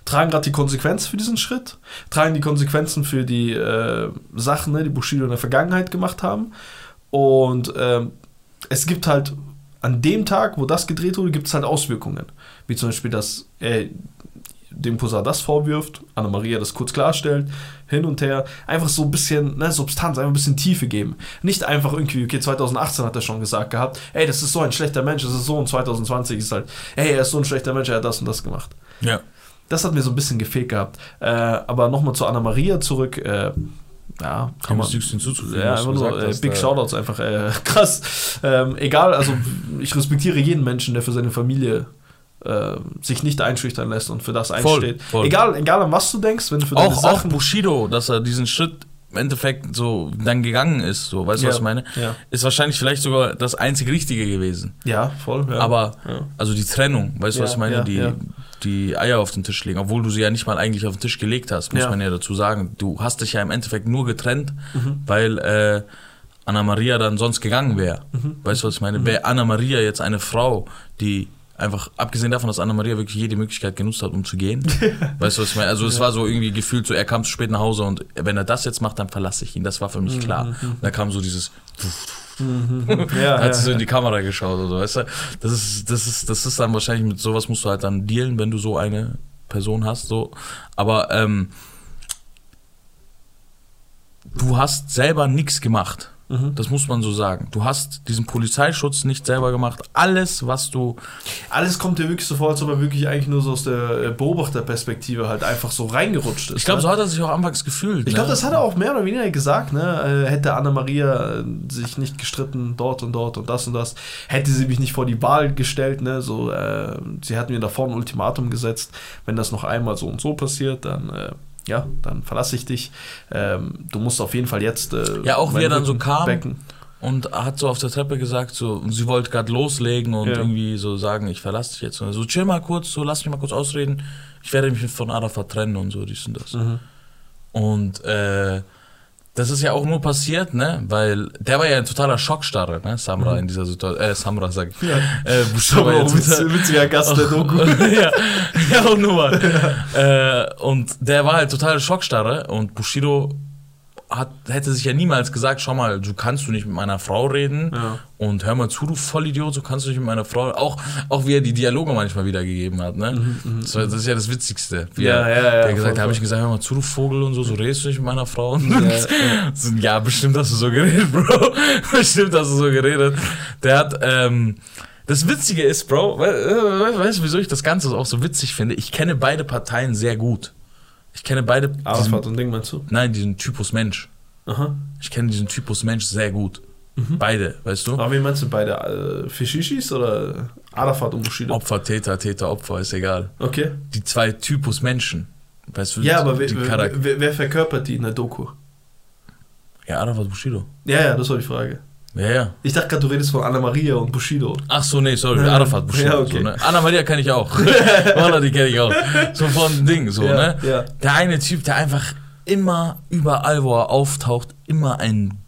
tragen gerade die Konsequenzen für diesen Schritt, tragen die Konsequenzen für die äh, Sachen, ne, die Bushido in der Vergangenheit gemacht haben. Und ähm, es gibt halt an dem Tag, wo das gedreht wurde, gibt es halt Auswirkungen. Wie zum Beispiel, dass er dem Cousin das vorwirft, Anna-Maria das kurz klarstellt, hin und her. Einfach so ein bisschen ne, Substanz, einfach ein bisschen Tiefe geben. Nicht einfach irgendwie, okay, 2018 hat er schon gesagt gehabt, ey, das ist so ein schlechter Mensch, das ist so und 2020 ist halt, ey, er ist so ein schlechter Mensch, er hat das und das gemacht. ja. Das hat mir so ein bisschen gefehlt gehabt. Äh, aber nochmal zu Anna-Maria zurück. Äh, ja, kann man. nichts hinzuzufügen. Ja, einfach nur äh, Big Shoutouts einfach. Äh, krass. Ähm, egal, also ich respektiere jeden Menschen, der für seine Familie äh, sich nicht einschüchtern lässt und für das Voll, einsteht. voll. Egal, egal an was du denkst, wenn du für deine Auch, auch Sachen. Bushido, dass er diesen Schritt im Endeffekt so dann gegangen ist, so, weißt du, Ja, was ich meine? ja. Ist wahrscheinlich vielleicht sogar das einzig Richtige gewesen. Ja, voll. Ja. Aber, also die Trennung, weißt du, was ich meine? die, die Eier auf den Tisch legen, obwohl du sie ja nicht mal eigentlich auf den Tisch gelegt hast, muss man ja dazu sagen. Du hast dich ja im Endeffekt nur getrennt, Mhm. weil äh, Anna Maria dann sonst gegangen wäre. Mhm. Weißt du, was ich meine? Wäre Anna Maria jetzt eine Frau, die einfach, abgesehen davon, dass Anna Maria wirklich jede Möglichkeit genutzt hat, um zu gehen. weißt du, was ich meine? Also es war so irgendwie gefühlt so, er kam zu spät nach Hause und wenn er das jetzt macht, dann verlasse ich ihn. Das war für Mhm, mich klar. Und da kam so dieses, ja, da hat ja, sie so in ja. die Kamera geschaut oder so, weißt du? Das ist, das ist, das ist dann wahrscheinlich mit sowas musst du halt dann dealen, wenn du so eine Person hast, so. Aber ähm, du hast selber nichts gemacht. Mhm. Das muss man so sagen. Du hast diesen Polizeischutz nicht selber gemacht. Alles, was du. Alles kommt dir wirklich so vor, als ob er wirklich eigentlich nur so aus der äh, Beobachterperspektive halt einfach so reingerutscht ist. Ich glaube, ne? so hat er sich auch anfangs gefühlt. Ich glaube, ne? das hat er auch mehr oder weniger gesagt, ne? Äh, Hätte Anna-Maria äh, sich nicht gestritten, dort und dort und das und das, hätte sie mich nicht vor die Wahl gestellt, ne? So, äh, sie hat mir davor ein Ultimatum gesetzt, wenn das noch einmal so und so passiert, dann, äh, ja, dann verlasse ich dich. Ähm, du musst auf jeden Fall jetzt. Äh, Ja, auch wie er dann so kam. Becken. Und hat so auf der Treppe gesagt, so, sie wollte gerade loslegen und Ja. irgendwie so sagen, ich verlasse dich jetzt. Und so, chill mal kurz, so, lass mich mal kurz ausreden. Ich werde mich von Arafat trennen und so, dies und das. Mhm. Und äh, das ist ja auch nur passiert, ne? Weil der war ja ein totaler Schockstarre, ne? Samra in dieser Situation. Äh, Samra sag ich. Mhm. Ja. Äh, Bushido war ja total- witz, witziger Gast der Doku. ja, ja, und nur mal. Äh, und der war halt total Schockstarre und Bushido hat, hätte sich ja niemals gesagt, schau mal, du kannst du nicht mit meiner Frau reden Ja. und hör mal zu, du Vollidiot, so kannst du nicht mit meiner Frau, auch, auch wie er die Dialoge manchmal wiedergegeben hat, ne? das, war, das ist ja das Witzigste. Wie Mhm, Ja, er, ja, ja, Der gesagt, da habe ich gesagt, hör mal zu, du Vogel und so, so redest du nicht mit meiner Frau. Und Ja, so, ja, bestimmt hast du so geredet, Bro. bestimmt hast du so geredet. Der hat, ähm, das Witzige ist, Bro, we we weißt du, wieso ich das Ganze auch so witzig finde? Ich kenne beide Parteien sehr gut. Ich kenne beide. Arafat und Ding meinst du? Nein, diesen Typus Mensch. Aha. Ich kenne diesen Typus Mensch sehr gut. Mhm. Beide, weißt du? Aber wie meinst du beide? Äh, Fischishis oder Arafat und Bushido? Opfer, Täter, Täter, Opfer, ist egal. Okay. Die zwei Typus Menschen. Weißt du, Ja, aber wer, wer, wer verkörpert die in der Doku? Ja, Arafat Bushido. Ja, ja, das war die Frage. Ja, ja. Ich dachte gerade, du redest von Anna Maria und Bushido. Ach so, nee, sorry, Ja. Arafat Bushido. Ja, okay. so, ne? Anna Maria kenne ich auch. Wallah, die kenne ich auch. So von Ding, so, Ja, ne? ja. Der eine Typ, der einfach immer, überall, wo er auftaucht, immer ein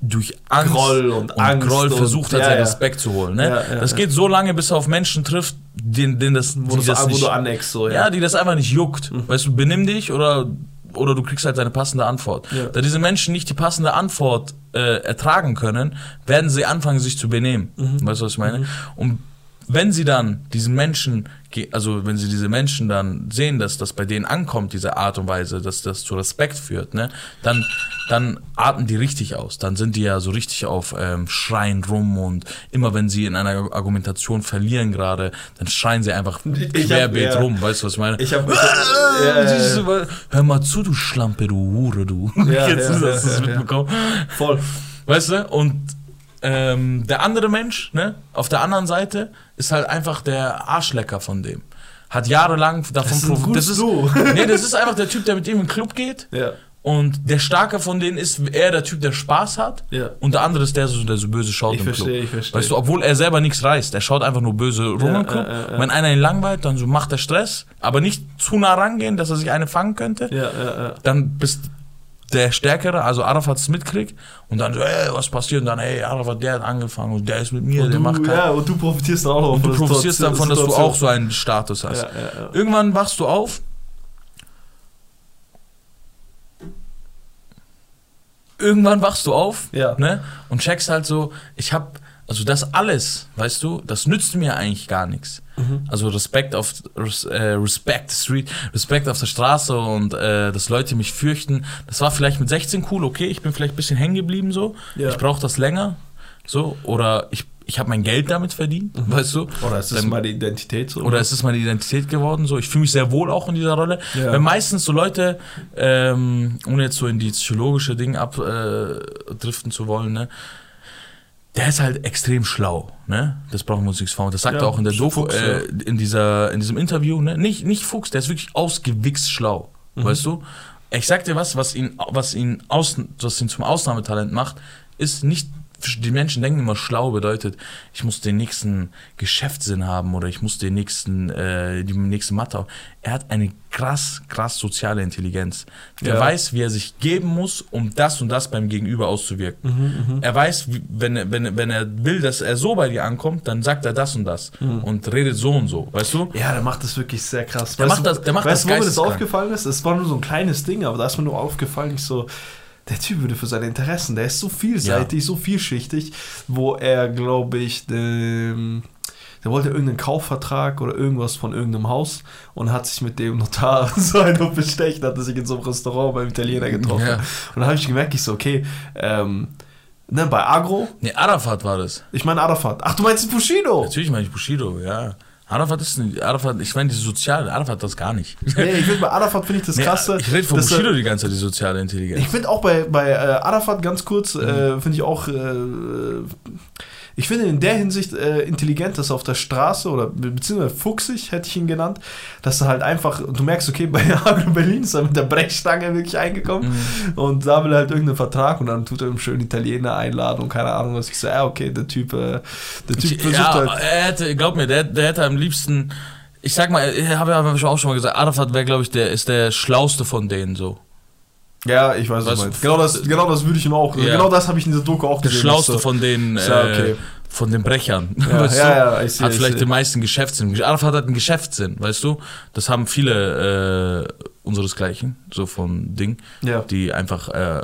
durch Angst Groll und Angst Groll und- versucht hat, ja, seinen. Respekt zu holen. Ne? Das geht so lange, bis er auf Menschen trifft, den, den das, Wo, die das, das wo nicht, du aneckst, so, ja. ja. die das einfach nicht juckt. Mhm. Weißt du, benimm dich oder, oder du kriegst halt deine passende Antwort. Ja. Da diese Menschen nicht die passende Antwort äh, ertragen können, werden sie anfangen, sich zu benehmen. Mhm. Weißt du, was ich meine? Und wenn sie dann diesen Menschen, also wenn sie diese Menschen dann sehen, dass das bei denen ankommt, diese Art und Weise, dass das zu Respekt führt, ne, dann, dann atmen die richtig aus. Dann sind die ja so richtig auf ähm, Schreien rum und immer wenn sie in einer Argumentation verlieren gerade, dann schreien sie einfach Ich hab- querbeet ja. rum, weißt du, was ich meine? Ich habe. Ah, ja, ja, Hör mal zu, du Schlampe, du Hure, du. Jetzt ist das, das mitbekommen. voll. Weißt du? Und ähm, der andere Mensch, ne, auf der anderen Seite, ist halt einfach der Arschlecker von dem. Hat jahrelang davon Das ist ein profi- gutes das ist. Nee, das ist einfach der Typ, der mit ihm in den Club geht. Ja, Und der Starke von denen ist eher der Typ, der Spaß hat. ja. Und der andere ist der, so- der so böse schaut Ich im verstehe, Club. ich verstehe. Weißt du, obwohl er selber nichts reißt. Er schaut einfach nur böse rum Ja, im Club. äh, äh, äh. Wenn einer ihn langweilt, dann so macht er Stress. Aber nicht zu nah rangehen, dass er sich eine fangen könnte Ja, ja, ja. dann bist der Stärkere, also Arafat es mitkriegt und dann so, ey, was passiert? Und dann, ey, Arafat, der hat angefangen und der ist mit mir, Und der du, macht kein, ja, und du profitierst auch noch Und du profitierst davon, dass du auch so einen Status hast. Ja, ja, ja. Irgendwann wachst du auf. Irgendwann wachst du auf Ja. ne? und checkst halt so, ich hab, also das alles, weißt du, das nützt mir eigentlich gar nichts. Mhm. Also Respekt auf Res, äh, Respect Street, Respekt auf der Straße und äh, dass Leute mich fürchten. Das war vielleicht mit 16 cool, okay, ich bin vielleicht ein bisschen hängen geblieben so. Ja. Ich brauche das länger, so oder ich ich habe mein Geld damit verdient, weißt du? Oder ist das Dann- meine Identität so? oder es ist meine Identität geworden. So, ich fühle mich sehr wohl auch in dieser Rolle. Ja. Weil meistens so Leute, ähm, ohne jetzt so in die psychologische Dinge abdriften äh, driften zu wollen, ne, der ist halt extrem schlau, ne? Das brauchen wir uns nichts vor. Das sagt Ja, er auch in der Doku, äh, in dieser, in diesem Interview, ne? Nicht, nicht Fuchs, der ist wirklich ausgewichst schlau, Mhm. weißt du? Ich sag dir was, was ihn, was ihn, aus, was ihn zum Ausnahmetalent macht, ist nicht die Menschen denken immer, schlau bedeutet, ich muss den nächsten Geschäftssinn haben oder ich muss den nächsten, äh, die nächste Mathe. Er hat eine krass, krass soziale Intelligenz. Der ja. weiß, wie er sich geben muss, um das und das beim Gegenüber auszuwirken. Mhm, mh. Er weiß, wie, wenn, er, wenn, wenn er will, dass er so bei dir ankommt, dann sagt er das und das mhm. und redet so und so, weißt du? Ja, der macht das wirklich sehr krass. Der weißt macht das, der macht weißt, das wo mir das aufgefallen ist? Es war nur so ein kleines Ding, aber da ist mir nur aufgefallen, ich so, der Typ würde für seine Interessen, der ist so vielseitig, ja. so vielschichtig, wo er, glaube ich, ähm, der wollte irgendeinen Kaufvertrag oder irgendwas von irgendeinem Haus und hat sich mit dem Notar so einen bestechen, hat er sich in so einem Restaurant beim Italiener getroffen. Ja. Und dann habe ich gemerkt, ich so, okay, ähm, ne, bei Agro. Ne, Arafat war das. Ich meine Arafat. Ach, du meinst Bushido? Natürlich meine ich Bushido, ja. Arafat ist ein, Arafat, ich meine, die soziale, Arafat das gar nicht. Nee, ich finde bei Arafat finde ich das nee, krasse. Ich rede von Bushido die ganze Zeit, die soziale Intelligenz. Ich finde auch bei, bei äh, Arafat ganz kurz, mhm. äh, finde ich auch, äh, ich finde in der Hinsicht äh, intelligent, dass er auf der Straße oder beziehungsweise fuchsig, hätte ich ihn genannt, dass er halt einfach, du merkst, okay, bei Agro Berlin ist er mit der Brechstange wirklich eingekommen mhm. und da will er halt irgendeinen Vertrag und dann tut er ihm schön Italiener einladen und keine Ahnung was. Ich so, ja, okay, der Typ, äh, der Typ ich, versucht ja, halt. Er hätte, glaub mir, der, der hätte am liebsten, ich sag mal, ich habe ja auch schon mal gesagt, Arafat wäre, glaube ich, der ist der schlauste von denen so. Ja, ich weiß, was. Genau das, genau das würde ich ihm auch. Ja. Genau das habe ich in dieser Doku auch gesehen. Der Schlauste so. von den, ja, okay. äh, von den Brechern. Ja, weißt ja, du? ja, see, hat vielleicht den meisten Geschäftssinn. Arafat hat einen Geschäftssinn, weißt du? Das haben viele äh, unseresgleichen, so von Ding, ja. die einfach äh,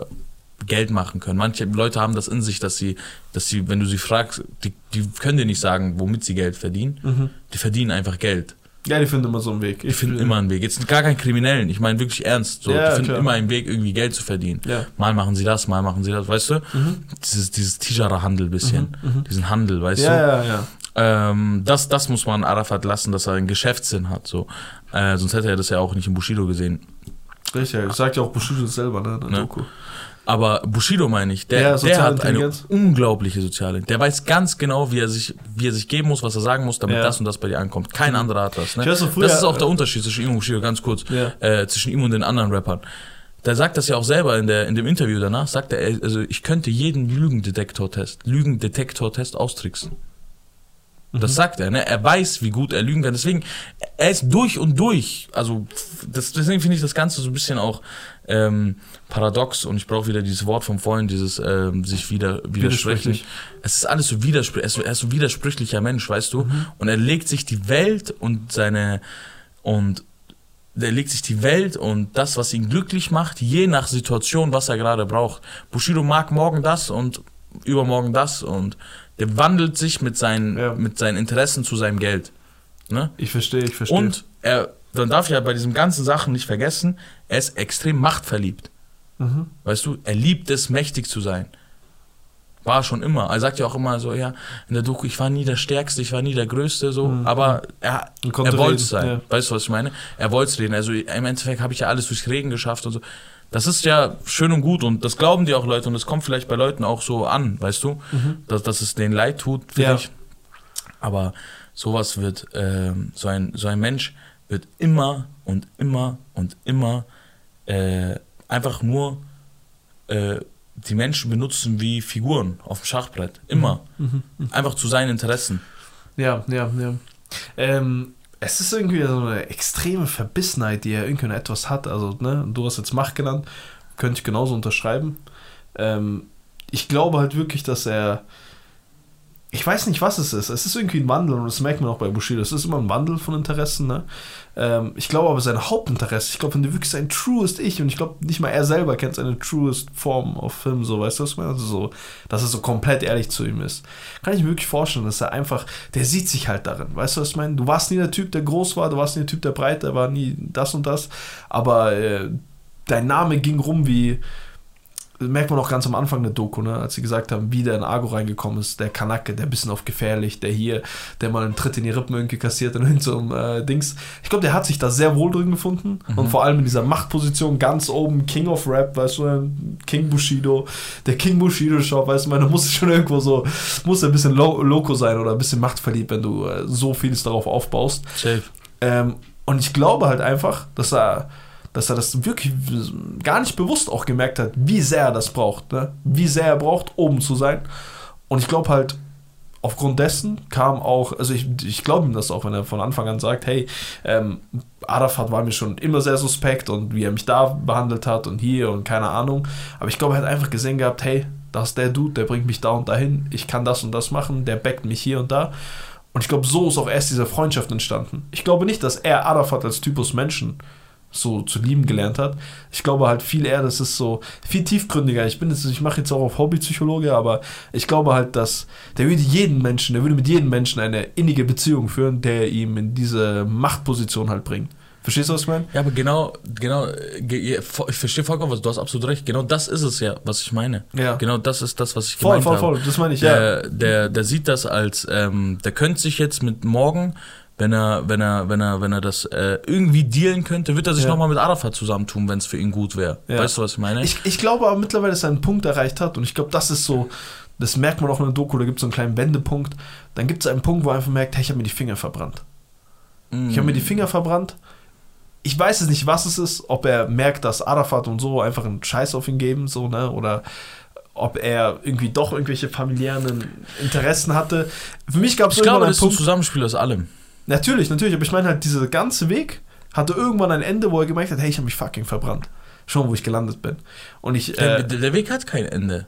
Geld machen können. Manche Leute haben das in sich, dass sie, dass sie, wenn du sie fragst, die, die können dir nicht sagen, womit sie Geld verdienen. Mhm. Die verdienen einfach Geld. Ja, die finden immer so einen Weg. Ich die finden immer einen Weg. Jetzt gar kein Kriminellen. Ich meine wirklich ernst. So, ja, die finden klar. immer einen Weg, irgendwie Geld zu verdienen. Ja. Mal machen sie das, mal machen sie das, weißt du? Mhm. Dieses, dieses Tijara-Handel bisschen. Mhm, mhm. Diesen Handel, weißt ja, du? Ja, ja, ja. Ähm, das, das muss man Arafat lassen, dass er einen Geschäftssinn hat. So. Äh, sonst hätte er das ja auch nicht in Bushido gesehen. Richtig, ich sagt ja auch Bushido selber, ne? ne? Doku. Aber Bushido meine ich, der, ja, der hat eine unglaubliche soziale. Der weiß ganz genau, wie er sich, wie er sich geben muss, was er sagen muss, damit ja. das und das bei dir ankommt. Kein mhm. anderer hat das. Ne? Weiß, früher, das ist auch der Unterschied zwischen ihm und Bushido, ganz kurz, ja. äh, zwischen ihm und den anderen Rappern. Der sagt das ja auch selber in, der, in dem Interview danach, sagt er, also ich könnte jeden Lügendetektor-Test, Lügendetektor-Test austricksen. Das mhm. sagt er, ne? Er weiß, wie gut er lügen kann. Deswegen, er ist durch und durch. Also, das, deswegen finde ich das Ganze so ein bisschen auch ähm, paradox und ich brauche wieder dieses Wort vom vorhin, dieses ähm, sich wieder widersprechen. Es ist alles so widersprüchlich, er ist so widersprüchlicher Mensch, weißt du? Mhm. Und er legt sich die Welt und seine und er legt sich die Welt und das, was ihn glücklich macht, je nach Situation, was er gerade braucht. Bushido mag morgen das und übermorgen das und der wandelt sich mit seinen, ja. mit seinen Interessen zu seinem Geld. Ne? Ich verstehe, ich verstehe. Und er dann darf ja bei diesen ganzen Sachen nicht vergessen, er ist extrem machtverliebt. Mhm. Weißt du, er liebt es, mächtig zu sein. War schon immer. Er sagt ja auch immer so, ja, in der Doku, ich war nie der Stärkste, ich war nie der Größte, so, mhm. aber er, er wollte es sein. Ja. Weißt du, was ich meine? Er wollte es reden. Also im Endeffekt habe ich ja alles durch Regen geschafft und so. Das ist ja schön und gut und das glauben die auch Leute und das kommt vielleicht bei Leuten auch so an, weißt du, mhm. dass, dass es denen leid tut, ja. ich. Aber sowas wird, äh, so, ein, so ein Mensch wird immer und immer und immer äh, einfach nur äh, die Menschen benutzen wie Figuren auf dem Schachbrett. Immer. Mhm. Mhm. mhm. Einfach zu seinen Interessen. Ja, ja, ja. Ähm, es ist irgendwie so eine extreme Verbissenheit, die er irgendwie noch etwas hat. Also, ne, du hast jetzt Macht genannt, könnte ich genauso unterschreiben. Ähm, ich glaube halt wirklich, dass er ich weiß nicht, was es ist. Es ist irgendwie ein Wandel und das merkt man auch bei Bushido. Es ist immer ein Wandel von Interessen. Ne? Ähm, ich glaube aber sein Hauptinteresse, ich glaube, wenn du wirklich sein truest Ich und ich glaube, nicht mal er selber kennt seine truest Form auf Film, so, weißt du, was ich meine? Also so, dass er so komplett ehrlich zu ihm ist. Kann ich mir wirklich vorstellen, dass er einfach, der sieht sich halt darin, weißt du, was ich meine? Du warst nie der Typ, der groß war, du warst nie der Typ, der breit, der war nie das und das, aber äh, dein Name ging rum wie merkt man auch ganz am Anfang der Doku, ne, als sie gesagt haben, wie der in Argo reingekommen ist, der Kanake, der bisschen auf gefährlich, der hier, der mal einen Tritt in die Rippen irgendwie kassiert und so einem äh, Dings. Ich glaube, der hat sich da sehr wohl drin gefunden mhm. und vor allem in dieser Machtposition ganz oben, King of Rap, weißt du, King Bushido, der King Bushido Shop, weißt du, man, muss schon irgendwo so, muss ein bisschen lo loco sein oder ein bisschen machtverliebt, wenn du äh, so vieles darauf aufbaust. Ähm, und ich glaube halt einfach, dass er dass er das wirklich gar nicht bewusst auch gemerkt hat, wie sehr er das braucht, ne? wie sehr er braucht, oben zu sein. Und ich glaube halt, aufgrund dessen kam auch, also ich, ich glaube ihm das auch, wenn er von Anfang an sagt, hey, ähm, Arafat war mir schon immer sehr suspekt und wie er mich da behandelt hat und hier und keine Ahnung. Aber ich glaube, er hat einfach gesehen gehabt, hey, das ist der Dude, der bringt mich da und dahin, ich kann das und das machen, der backt mich hier und da. Und ich glaube, so ist auch erst diese Freundschaft entstanden. Ich glaube nicht, dass er Arafat als Typus Menschen so zu lieben gelernt hat. Ich glaube halt viel eher, das ist so viel tiefgründiger. Ich bin jetzt, ich mache jetzt auch auf Hobbypsychologe, aber ich glaube halt, dass der würde jeden Menschen, der würde mit jedem Menschen eine innige Beziehung führen, der ihm in diese Machtposition halt bringt. Verstehst du, was ich meine? Ja, aber genau, genau, ich verstehe vollkommen, was du hast absolut recht. Genau das ist es ja, was ich meine. Ja. Genau das ist das, was ich voll, gemeint voll, habe. Voll, voll, das meine ich, der, ja. Der, der sieht das als, ähm, der könnte sich jetzt mit morgen wenn er, wenn er, wenn er, wenn er das äh, irgendwie dealen könnte, wird er sich ja. nochmal mit Arafat zusammentun, wenn es für ihn gut wäre. Ja. Weißt du, was ich meine? Ich, ich glaube aber mittlerweile, dass er einen Punkt erreicht hat und ich glaube, das ist so, das merkt man auch in der Doku, da gibt es so einen kleinen Wendepunkt. Dann gibt es einen Punkt, wo er einfach merkt, hey, ich habe mir die Finger verbrannt. Mm. Ich habe mir die Finger verbrannt. Ich weiß es nicht, was es ist, ob er merkt, dass Arafat und so einfach einen Scheiß auf ihn geben, so, ne, oder ob er irgendwie doch irgendwelche familiären Interessen hatte. Für mich gab es Ich glaube, das ist ein Zusammenspiel aus allem. Natürlich, natürlich, aber ich meine halt, dieser ganze Weg hatte irgendwann ein Ende, wo er gemerkt hat, hey, ich habe mich fucking verbrannt. Schon, wo ich gelandet bin. Und ich, der, äh, der Weg hat kein Ende.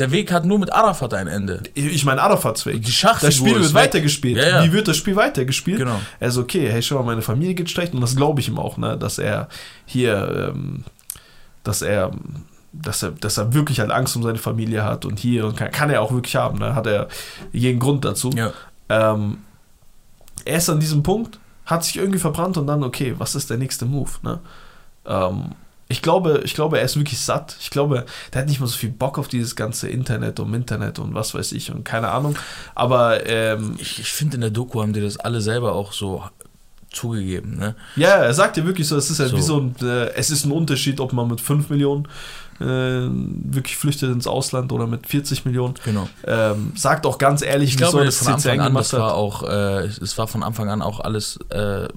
Der Weg hat nur mit Arafat ein Ende. Ich meine Arafats Weg. Die Schachfigur Das Spiel wird weitergespielt. Ja, ja. Wie wird das Spiel weitergespielt? Genau. Er ist okay, hey, schau mal, meine Familie geht schlecht und das glaube ich ihm auch, ne, dass er hier, ähm, dass er, dass er, dass er wirklich halt Angst um seine Familie hat und hier und kann, kann er auch wirklich haben, ne, hat er jeden Grund dazu. Ja. Ähm, er ist an diesem Punkt, hat sich irgendwie verbrannt und dann, okay, was ist der nächste Move? Ne? Ähm, ich glaube, ich glaube, er ist wirklich satt. Ich glaube, der hat nicht mal so viel Bock auf dieses ganze Internet und Internet und was weiß ich und keine Ahnung. Aber ähm, ich, ich finde, in der Doku haben die das alle selber auch so zugegeben. Ne? Ja, er sagt ja wirklich so, es ist halt so. wie so ein, äh, es ist ein Unterschied, ob man mit 5 Millionen äh, wirklich flüchtet ins Ausland oder mit 40 Millionen. Genau. Ähm, sagt auch ganz ehrlich, ich glaube, so, das von Anfang an, das war auch, äh, es war von Anfang an auch alles, äh,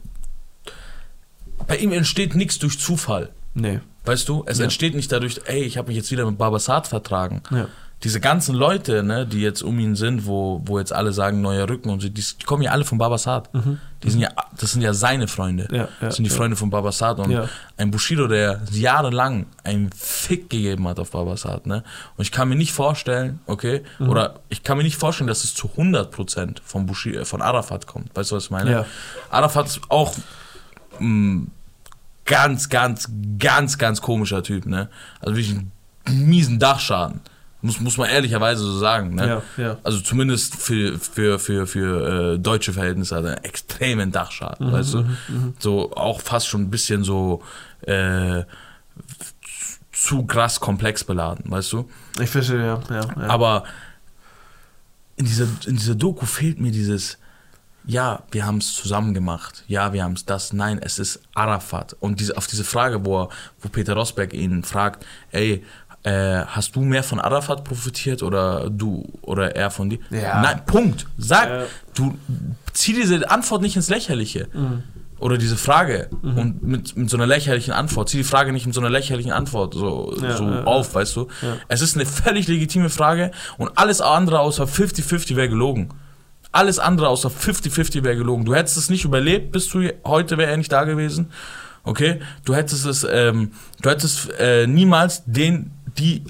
bei ihm entsteht nichts durch Zufall. Nee. Weißt du, es ja. entsteht nicht dadurch, ey, ich habe mich jetzt wieder mit Babasat vertragen. Ja diese ganzen Leute, ne, die jetzt um ihn sind, wo, wo jetzt alle sagen, neuer Rücken und so, die, die kommen ja alle von Babasat. Mhm. Die sind ja, das sind ja seine Freunde. Ja, ja, das sind die ja. Freunde von Babasat und ein Bushido, der jahrelang einen Fick gegeben hat auf Babasat, ne. Und ich kann mir nicht vorstellen, okay, Mhm. oder ich kann mir nicht vorstellen, dass es zu 100% von Bushido, äh, von Arafat kommt. Weißt du, was ich meine? Ja. Arafat ist auch mh, ganz, ganz, ganz, ganz komischer Typ, ne. Also wirklich einen miesen Dachschaden. Muss, muss man ehrlicherweise so sagen. Ne? Ja, ja. Also zumindest für, für, für, für äh, deutsche Verhältnisse hat er einen extremen Dachschaden, weißt du? So auch fast schon ein bisschen so äh, zu krass komplex beladen, weißt du? Ich verstehe, ja. ja, ja. Aber in dieser, in dieser Doku fehlt mir dieses, ja, wir haben es zusammen gemacht, ja, wir haben es das, nein, es ist Arafat. Und diese, auf diese Frage, wo, er, wo Peter Rosberg ihn fragt, ey, äh, hast du mehr von Arafat profitiert oder du oder er von dir? Ja. Nein, Punkt. Sag, Ja. du zieh diese Antwort nicht ins Lächerliche. Oder diese Frage und mit, mit so einer lächerlichen Antwort. Zieh die Frage nicht mit so einer lächerlichen Antwort so, Ja, so ja, auf, weißt du? Ja. Es ist eine völlig legitime Frage und alles andere außer 50-50 wäre gelogen. Alles andere außer 50-50 wäre gelogen. Du hättest es nicht überlebt, bis du heute wäre er nicht da gewesen. Okay? Du hättest es, ähm, du hättest äh, niemals den, die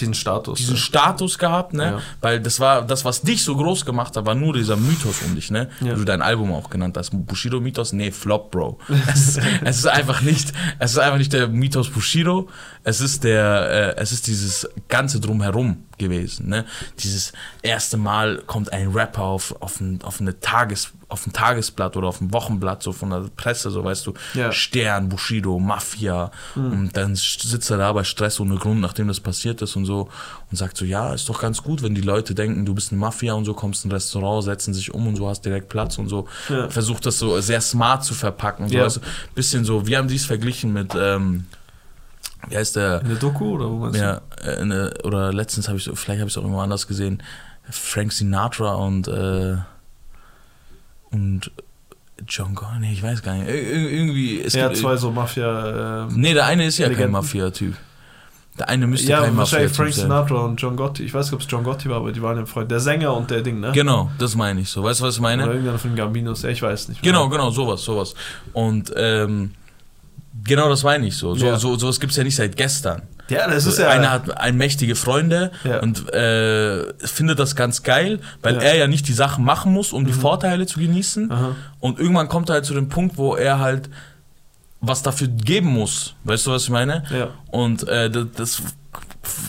diesen Status. diesen Status gehabt, ne? Ja. Weil das war das, was dich so groß gemacht hat, war nur dieser Mythos um dich, ne? Ja. Wie du dein Album auch genannt hast. Bushido Mythos, nee, Flop, Bro. Es ist, es ist einfach nicht, es ist einfach nicht der Mythos Bushido. Es ist der, äh, es ist dieses ganze drumherum gewesen, ne? Dieses erste Mal kommt ein Rapper auf auf ein, auf eine Tages auf ein Tagesblatt oder auf ein Wochenblatt so von der Presse, so weißt du, Ja. Stern, Bushido, Mafia und dann sitzt er da bei Stress ohne Grund, nachdem das passiert ist und so und sagt so, ja, ist doch ganz gut, wenn die Leute denken, du bist eine Mafia und so, kommst in ein Restaurant, setzen sich um und so, hast direkt Platz und so. Ja. Versucht das so sehr smart zu verpacken und so. Ja. Also, bisschen so, wir haben dies verglichen mit, ähm, wie heißt der? In der Doku oder wo meinst du? Ja, äh, oder letztens habe ich, vielleicht habe ich es auch irgendwo anders gesehen, Frank Sinatra und, äh, und John Gotti, nee, ich weiß gar nicht. Ir irgendwie. Es ja, gibt, zwei so Mafia. Äh, Nee, der eine ist ja kein Legenden. Mafia-Typ. Der eine müsste ja, kein wahrscheinlich Mafia-Typ Frank sein. Sinatra und John Gotti. Ich weiß nicht, ob es John Gotti war, aber die waren ja Freunde. Der Sänger und der Ding, ne? Genau, das meine ich so. Weißt du, was ich meine? Oder irgendeiner von Gambinos. Ja, ich weiß nicht. Genau, genau, sowas, sowas. Und ähm, genau das meine ich so. so, Ja. so sowas gibt es ja nicht seit gestern. Ja, das ist ja. Einer hat ein mächtige Freunde Ja. und äh, findet das ganz geil, weil Ja. er ja nicht die Sachen machen muss, um die Vorteile zu genießen. Aha. Und irgendwann kommt er halt zu dem Punkt, wo er halt was dafür geben muss. Weißt du, was ich meine? Ja. Und äh, das, das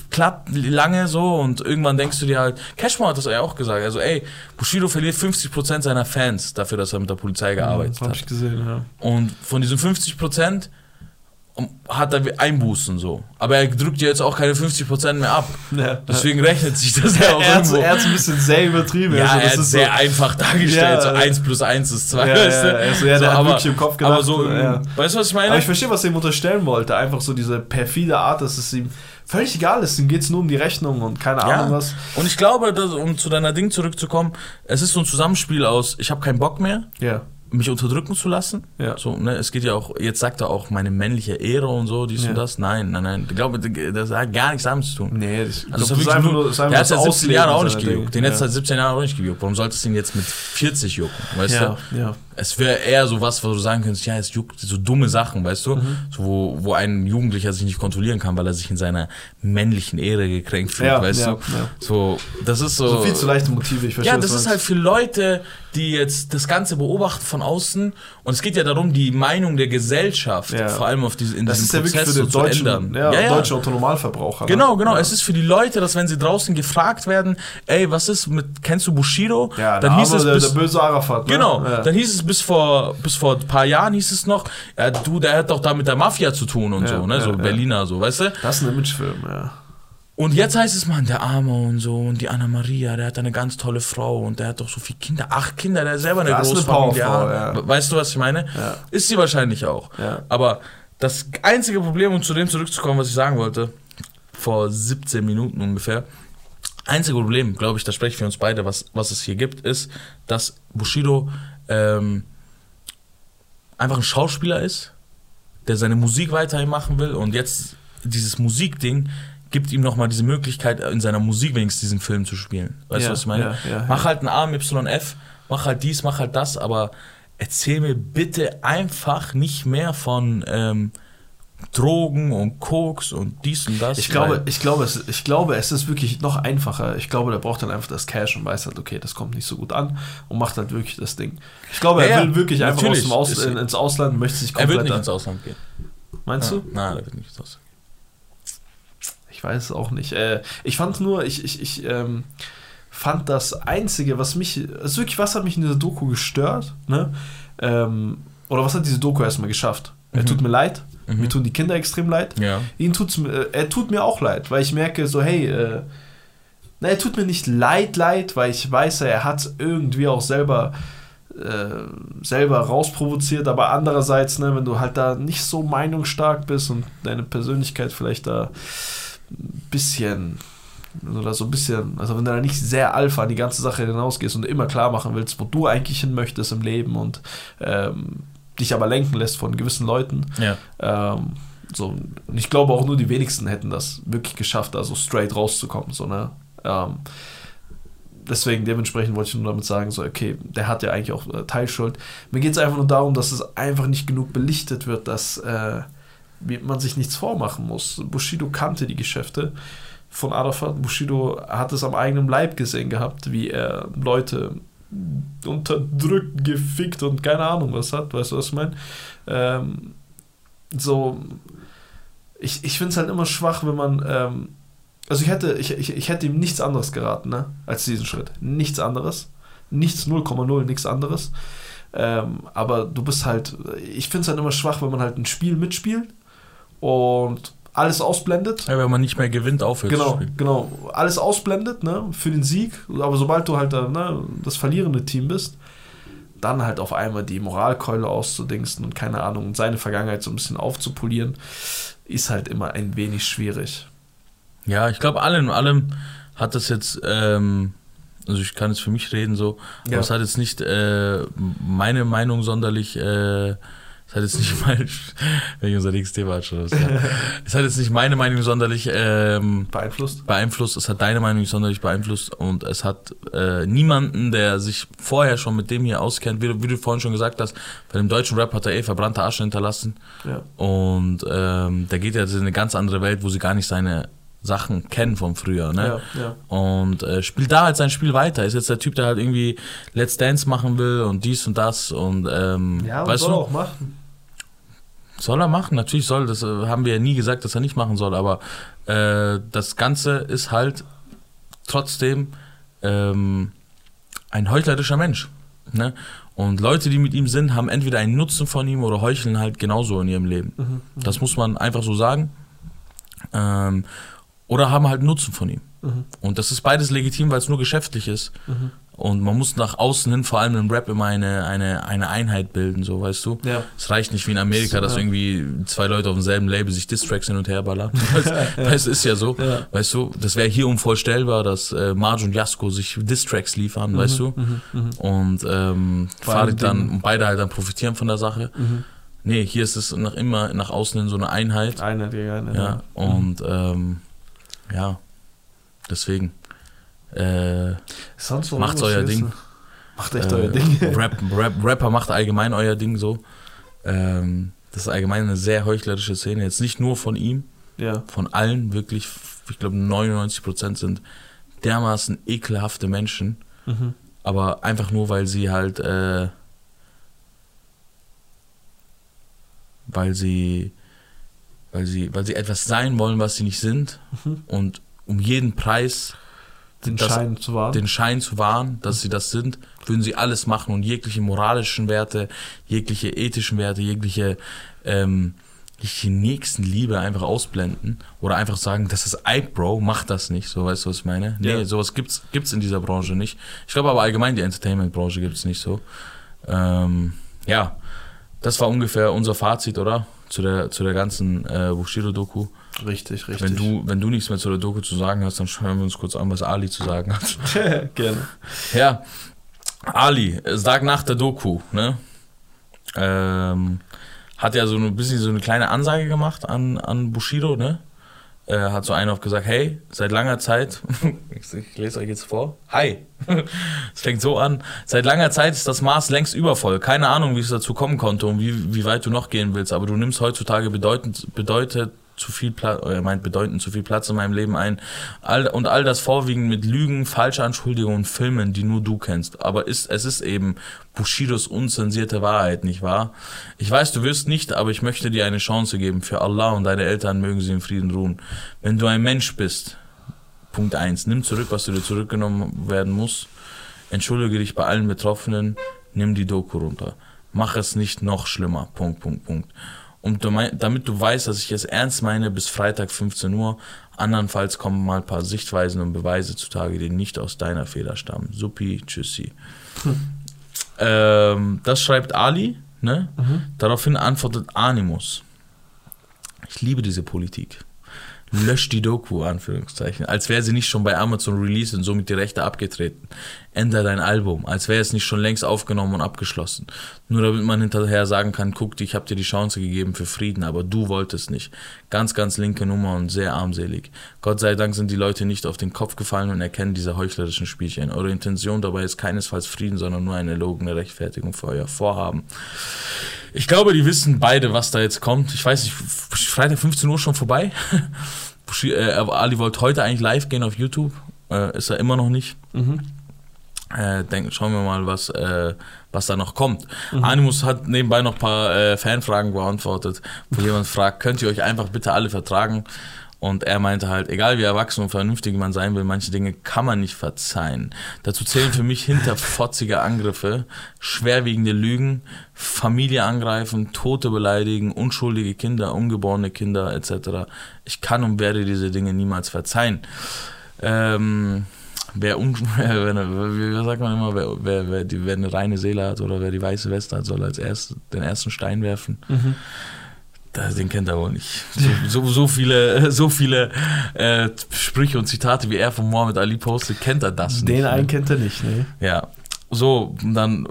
klappt lange so und irgendwann denkst du dir halt, Cashmore hat das ja auch gesagt, also ey, Bushido verliert 50% seiner Fans dafür, dass er mit der Polizei gearbeitet Das hab hat. ich gesehen, ja. Und von diesen 50% hat er Einbußen so. Aber er drückt ja jetzt auch keine 50% mehr ab. ja. Deswegen rechnet sich das ja auch er hat irgendwo. er hat's ein bisschen sehr übertrieben. ja, also, er das hat ist sehr so, einfach dargestellt, Ja, so äh, 1 plus 1 ist 2, Ja, weißt du? ja, also, ja, der hat wirklich im Kopf gedacht, Aber so, ja. weißt du, was ich meine? Aber ich verstehe, was er ihm unterstellen wollte. Einfach so diese perfide Art, dass es ihm völlig egal ist. Ihm geht es nur um die Rechnung und keine. Ahnung was. Und ich glaube, dass, um zu deiner Ding zurückzukommen, es ist so ein Zusammenspiel aus, ich habe keinen Bock mehr, Ja. Mich unterdrücken zu lassen. Ja. So, ne, es geht ja auch, jetzt sagt er auch meine männliche Ehre und so, dies Ja. und das. Nein, nein, nein. Ich glaube, das hat gar nichts damit zu tun. Nee, das, Also glaub, das das ist hat einfach nur, das ist einfach der hat seit das 17 Jahren auch nicht gejuckt. Den hat ja. seit 17 Jahren auch nicht gejuckt. Warum sollte es ihn jetzt mit 40 jucken? Weißt ja, du? ja. Es wäre eher so was, wo du sagen könntest, ja, es juckt so dumme Sachen, weißt du? Mhm. So, wo, wo ein Jugendlicher sich nicht kontrollieren kann, weil er sich in seiner männlichen Ehre gekränkt fühlt, Ja, weißt ja, du? ja. So, das ist so. So viel zu leichte Motive, ich verstehe Ja, das was ist du halt für Leute, die jetzt das Ganze beobachten von außen. Und es geht ja darum, die Meinung der Gesellschaft, Ja. vor allem auf diese, in Das diesem ist ja Prozess für so zu deutschen, ändern. ja, deutschen Autonomalverbraucher. ne? Genau, genau. Ja. Es ist für die Leute, dass wenn sie draußen gefragt werden, ey, was ist mit, kennst du Bushido? Ja, dann der, hieß es der, bis, der böse Arafat. Ne? Genau, Ja. dann hieß es bis vor, bis vor ein paar Jahren hieß es noch, ja, du, der hat doch da mit der Mafia zu tun und Ja, so, ne, ja, so ja. Berliner, so, weißt du? Das ist ein Imagefilm, ja. Und jetzt heißt es, man, der Arme und so und die Anna Maria, der hat eine ganz tolle Frau und der hat doch so viele Kinder, acht Kinder, der hat selber eine Das Großfamilie. Ja. Weißt du, was ich meine? Ja. Ist sie wahrscheinlich auch. Ja. Aber das einzige Problem, um zu dem zurückzukommen, was ich sagen wollte, vor 17 Minuten ungefähr, einzige Problem, glaube ich, da sprechen wir uns beide, was, was es hier gibt, ist, dass Bushido ähm, einfach ein Schauspieler ist, der seine Musik weiterhin machen will und jetzt dieses Musikding gibt ihm nochmal diese Möglichkeit, in seiner Musik wenigstens diesen Film zu spielen. Weißt Ja, du, was ich meine? ja, ja, mach halt einen AMYF, mach halt dies, mach halt das, aber erzähl mir bitte einfach nicht mehr von ähm, Drogen und Koks und dies und das. Ich glaube, ich, glaube, es, ich glaube, es ist wirklich noch einfacher. Ich glaube, der braucht dann einfach das Cash und weiß halt, okay, das kommt nicht so gut an und macht halt wirklich das Ding. Ich glaube, er will wirklich einfach aus Aus ins Ausland, möchte sich er komplett. wird nicht ins Ausland gehen. meinst du? Nein, er wird nicht ins Ausland gehen. Ich weiß es auch nicht. Äh, ich fand nur, ich, ich, ich ähm, fand das Einzige, was mich, also wirklich, was hat mich in dieser Doku gestört, ne? Ähm, oder was hat diese Doku erstmal geschafft? Er Mhm. tut mir leid, Mhm. mir tun die Kinder extrem leid. Ja. Ihn tut's, mir- äh, er tut mir auch leid, weil ich merke so, hey, äh, na, er tut mir nicht leid, leid, weil ich weiß, er hat irgendwie auch selber äh, selber rausprovoziert, aber andererseits, ne, wenn du halt da nicht so meinungsstark bist und deine Persönlichkeit vielleicht da bisschen oder so ein bisschen, also wenn du da nicht sehr alpha an die ganze Sache hinausgehst und immer klar machen willst, wo du eigentlich hin möchtest im Leben und ähm, dich aber lenken lässt von gewissen Leuten, Ja. ähm, so, und ich glaube auch nur die wenigsten hätten das wirklich geschafft, da so straight rauszukommen. So, ne? ähm, deswegen, dementsprechend wollte ich nur damit sagen, so, okay, der hat ja eigentlich auch äh, Teilschuld. Mir geht es einfach nur darum, dass es einfach nicht genug belichtet wird, dass äh, man sich nichts vormachen muss. Bushido kannte die Geschäfte von Arafat. Bushido hat es am eigenen Leib gesehen gehabt, wie er Leute unterdrückt, gefickt und keine Ahnung was hat. Weißt du, was ich meine? Ähm, so, ich, ich finde es halt immer schwach, wenn man, ähm, also ich hätte, ich, ich, ich hätte ihm nichts anderes geraten, ne, als diesen Schritt. Nichts anderes. Nichts 0,0, nichts anderes. Ähm, aber du bist halt, ich finde es halt immer schwach, wenn man halt ein Spiel mitspielt und alles ausblendet. ja, wenn man nicht mehr gewinnt, aufhört Genau, genau. Alles ausblendet, ne, für den Sieg. Aber sobald du halt da, ne, das verlierende Team bist, dann halt auf einmal die Moralkeule auszudingsten und keine Ahnung, und seine Vergangenheit so ein bisschen aufzupolieren, ist halt immer ein wenig schwierig. Ja, ich glaube, allem in allem hat das jetzt ähm, Also ich kann jetzt für mich reden so. Ja. Aber es hat jetzt nicht äh, meine Meinung sonderlich, äh, es hat jetzt nicht mein, wenn ich unser nächstes Thema anschaue, das, ja. es hat jetzt nicht meine Meinung sonderlich ähm, Beeinflusst? beeinflusst, es hat deine Meinung nicht sonderlich beeinflusst und es hat äh, niemanden, der sich vorher schon mit dem hier auskennt, wie, du- wie du vorhin schon gesagt hast, bei dem deutschen Rap hat er eh verbrannte Asche hinterlassen Ja. und ähm, der geht jetzt in eine ganz andere Welt, wo sie gar nicht seine Sachen kennen vom früher, ne? Ja, ja. Und äh, spielt da halt sein Spiel weiter. Ist jetzt der Typ, der halt irgendwie Let's Dance machen will und dies und das und ähm, Ja, und weißt soll du, auch machen. Soll er machen, natürlich soll, das äh, haben wir ja nie gesagt, dass er nicht machen soll, aber äh, das Ganze ist halt trotzdem ähm, ein heuchlerischer Mensch. Ne? Und Leute, die mit ihm sind, haben entweder einen Nutzen von ihm oder heucheln halt genauso in ihrem Leben. Mhm. Das muss man einfach so sagen. Ähm, oder haben halt Nutzen von ihm. Mhm. Und das ist beides legitim, weil es nur geschäftlich ist. Mhm. Und man muss nach außen hin, vor allem im Rap, immer eine, eine, eine Einheit bilden, so weißt du. Ja. Es reicht nicht wie in Amerika, So, dass ja. irgendwie zwei Leute auf demselben Label sich Distracks hin und her ballern. Weißt, weißt, ist ja so. Ja. Weißt du, das wäre hier unvorstellbar, dass äh, Marge und Jasko sich Distracks liefern, weißt du. Mhm. Mhm. Und ähm, Farid dann, und beide halt dann profitieren von der Sache. Mhm. Nee, hier ist es nach immer nach außen hin so eine Einheit. Eine gegen eine. Ja, und ähm, ja, deswegen. Äh, Sonst irgendwas euer Ding. wissen? Macht echt äh, euer Ding. Rap, Rap, Rapper macht allgemein euer Ding so. Ähm, das ist allgemein eine sehr heuchlerische Szene. Jetzt nicht nur von ihm, Ja. von allen wirklich. Ich glaube, 99% sind dermaßen ekelhafte Menschen. Mhm. Aber einfach nur, weil sie halt, äh, weil sie, weil sie, weil sie etwas sein wollen, was sie nicht sind Mhm. und um jeden Preis Den das- Schein zu wahren. den Schein zu wahren, dass sie das sind, würden sie alles machen und jegliche moralischen Werte, jegliche ethischen Werte, jegliche, ähm, jegliche Nächstenliebe einfach ausblenden oder einfach sagen, das ist Ike, Bro, mach das nicht, so weißt du, was ich meine? Nee, Ja. sowas gibt's, gibt's in dieser Branche nicht. Ich glaube aber allgemein die Entertainment-Branche gibt's nicht so. Ähm, ja, das war ungefähr unser Fazit, oder? Zu der, zu der ganzen äh, Bushido-Doku. Richtig, richtig. Wenn du, wenn du nichts mehr zu der Doku zu sagen hast, dann schauen wir uns kurz an, was Ali zu sagen hat. Gerne. Ja, Ali, sag nach der Doku, ne? Ähm, hat ja so ein bisschen so eine kleine Ansage gemacht an, an Bushido, ne? Äh, hat so einen auf gesagt, hey, seit langer Zeit, ich, ich lese euch jetzt vor, hi, es fängt so an, seit langer Zeit ist das Maß längst übervoll. Keine Ahnung, wie es dazu kommen konnte und wie, wie weit du noch gehen willst, aber du nimmst heutzutage bedeutend, bedeutet zu viel Platz, er meint bedeutend zu viel Platz in meinem Leben ein. All, und all das vorwiegend mit Lügen, falsche Anschuldigungen und Filmen, die nur du kennst. Aber ist, es ist eben Bushidos unzensierte Wahrheit, nicht wahr? Ich weiß, du wirst nicht, aber ich möchte dir eine Chance geben. Für Allah und deine Eltern mögen sie in Frieden ruhen. Wenn du ein Mensch bist, Punkt eins, nimm zurück, was dir zurückgenommen werden muss. Entschuldige dich bei allen Betroffenen, nimm die Doku runter. Mach es nicht noch schlimmer. Punkt, Punkt, Punkt. Und du mein, damit du weißt, dass ich es ernst meine, bis Freitag 15 Uhr. Andernfalls kommen mal ein paar Sichtweisen und Beweise zutage, die nicht aus deiner Feder stammen. Supi, tschüssi. ähm, das schreibt Ali. Ne? Daraufhin antwortet Animus. Ich liebe diese Politik. Lösch die Doku, Anführungszeichen. Als wäre sie nicht schon bei Amazon released und somit die Rechte abgetreten. Änder dein Album, als wäre es nicht schon längst aufgenommen und abgeschlossen. Nur damit man hinterher sagen kann, guck, ich habe dir die Chance gegeben für Frieden, aber du wolltest nicht. Ganz, ganz linke Nummer und sehr armselig. Gott sei Dank sind die Leute nicht auf den Kopf gefallen und erkennen diese heuchlerischen Spielchen. Eure Intention dabei ist keinesfalls Frieden, sondern nur eine erlogene Rechtfertigung für euer Vorhaben. Ich glaube, die wissen beide, was da jetzt kommt. Ich weiß nicht, Freitag 15 Uhr schon vorbei. Bushi- äh, Ali wollte heute eigentlich live gehen auf YouTube. Äh, ist er immer noch nicht. Mhm. Äh, denk, schauen wir mal, was, äh, was da noch kommt. Animus hat nebenbei noch ein paar äh, Fanfragen beantwortet, wo jemand fragt, könnt ihr euch einfach bitte alle vertragen? Und er meinte halt, egal wie erwachsen und vernünftig man sein will, manche Dinge kann man nicht verzeihen. Dazu zählen für mich hinterfotzige Angriffe, schwerwiegende Lügen, Familie angreifen, Tote beleidigen, unschuldige Kinder, ungeborene Kinder etc. Ich kann und werde diese Dinge niemals verzeihen. Ähm, wer, un wer, wie wie sagt man immer, wer, wer, wer, die, wer eine reine Seele hat oder wer die weiße Weste hat, soll als erst den ersten Stein werfen. Mhm. Den kennt er wohl nicht. So, so, so viele, so viele äh, Sprüche und Zitate, wie er von Mohammed Ali postet, kennt er das Den nicht. Den einen ne? kennt er nicht, ne? Ja. So, dann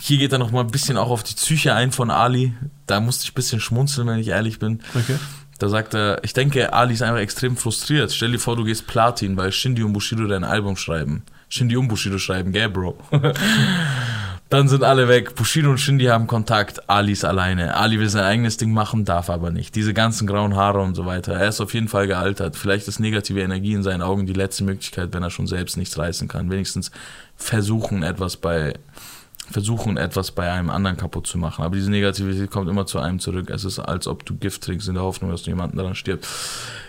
hier geht er noch mal ein bisschen auch auf die Psyche ein von Ali. Da musste ich ein bisschen schmunzeln, wenn ich ehrlich bin. Okay. Da sagt er, ich denke, Ali ist einfach extrem frustriert. Stell dir vor, du gehst Platin, weil Shindy und Bushido dein Album schreiben. Shindy und Bushido schreiben, gell, Bro? Dann sind alle weg. Bushido und Shindy haben Kontakt. Ali ist alleine. Ali will sein eigenes Ding machen, darf aber nicht. Diese ganzen grauen Haare und so weiter. Er ist auf jeden Fall gealtert. Vielleicht ist negative Energie in seinen Augen die letzte Möglichkeit, wenn er schon selbst nichts reißen kann. Wenigstens versuchen, etwas bei versuchen, etwas bei einem anderen kaputt zu machen. Aber diese Negativität kommt immer zu einem zurück. Es ist, als ob du Gift trinkst in der Hoffnung, dass du jemanden daran stirbt.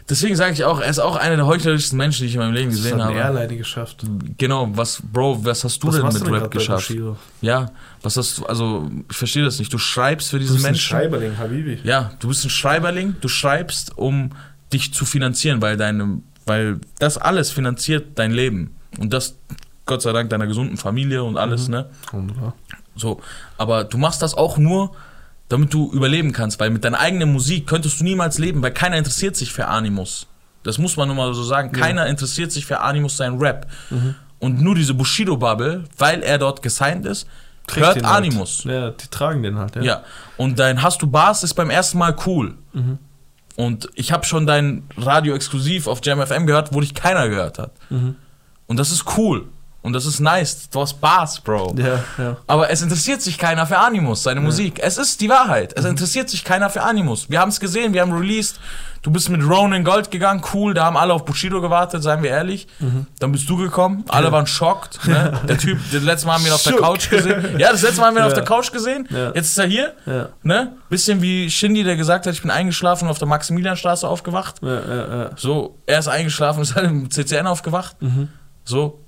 Deswegen sage ich auch, er ist auch einer der heuchlerischsten Menschen, die ich in meinem Leben Das gesehen hat habe. er alleine geschafft. Genau, was, Bro, was hast du Was denn mit du Rap geschafft? Ja, was hast du, also, ich verstehe das nicht. Du schreibst für Du diese bist ein Menschen. Schreiberling, Habibi. Ja, du bist ein Schreiberling, du schreibst, um dich zu finanzieren, weil deine, weil das alles finanziert dein Leben. Und das, Gott sei Dank, deiner gesunden Familie und alles, Mhm. ne? Wunderbar. So, aber du machst das auch nur, damit du überleben kannst, weil mit deiner eigenen Musik könntest du niemals leben, weil keiner interessiert sich für Animus. Das muss man nur mal so sagen. Keiner interessiert sich für Animus sein Rap. Mhm. Und nur diese Bushido-Bubble, weil er dort gesigned ist, hört den halt. Animus. Ja, die tragen den halt, ja. Ja. Und dein Hast du Bars ist beim ersten Mal cool. Mhm. Und ich habe schon dein Radio exklusiv auf Jam FM gehört, wo dich keiner gehört hat. Mhm. Und das ist cool. Und das ist nice. Du hast Bars, Bro. Ja, ja. Aber es interessiert sich keiner für Animus, seine Musik. Es ist die Wahrheit. Es interessiert sich keiner für Animus. Wir haben es gesehen, wir haben released. Du bist mit Ronan Gold gegangen, cool, da haben alle auf Bushido gewartet, seien wir ehrlich. Dann bist du gekommen, alle waren schockt. Ne? Der Typ, das letzte Mal haben wir ihn auf der. Couch gesehen. Ja, das letzte Mal haben wir ihn auf Ja. der Couch gesehen. Ja. Jetzt ist er hier. Ja. Ne? Bisschen wie Shindy, der gesagt hat, ich bin eingeschlafen und auf der Maximilianstraße aufgewacht. Ja, ja, ja. So, er ist eingeschlafen und ist halt im CCN aufgewacht. Mhm. So,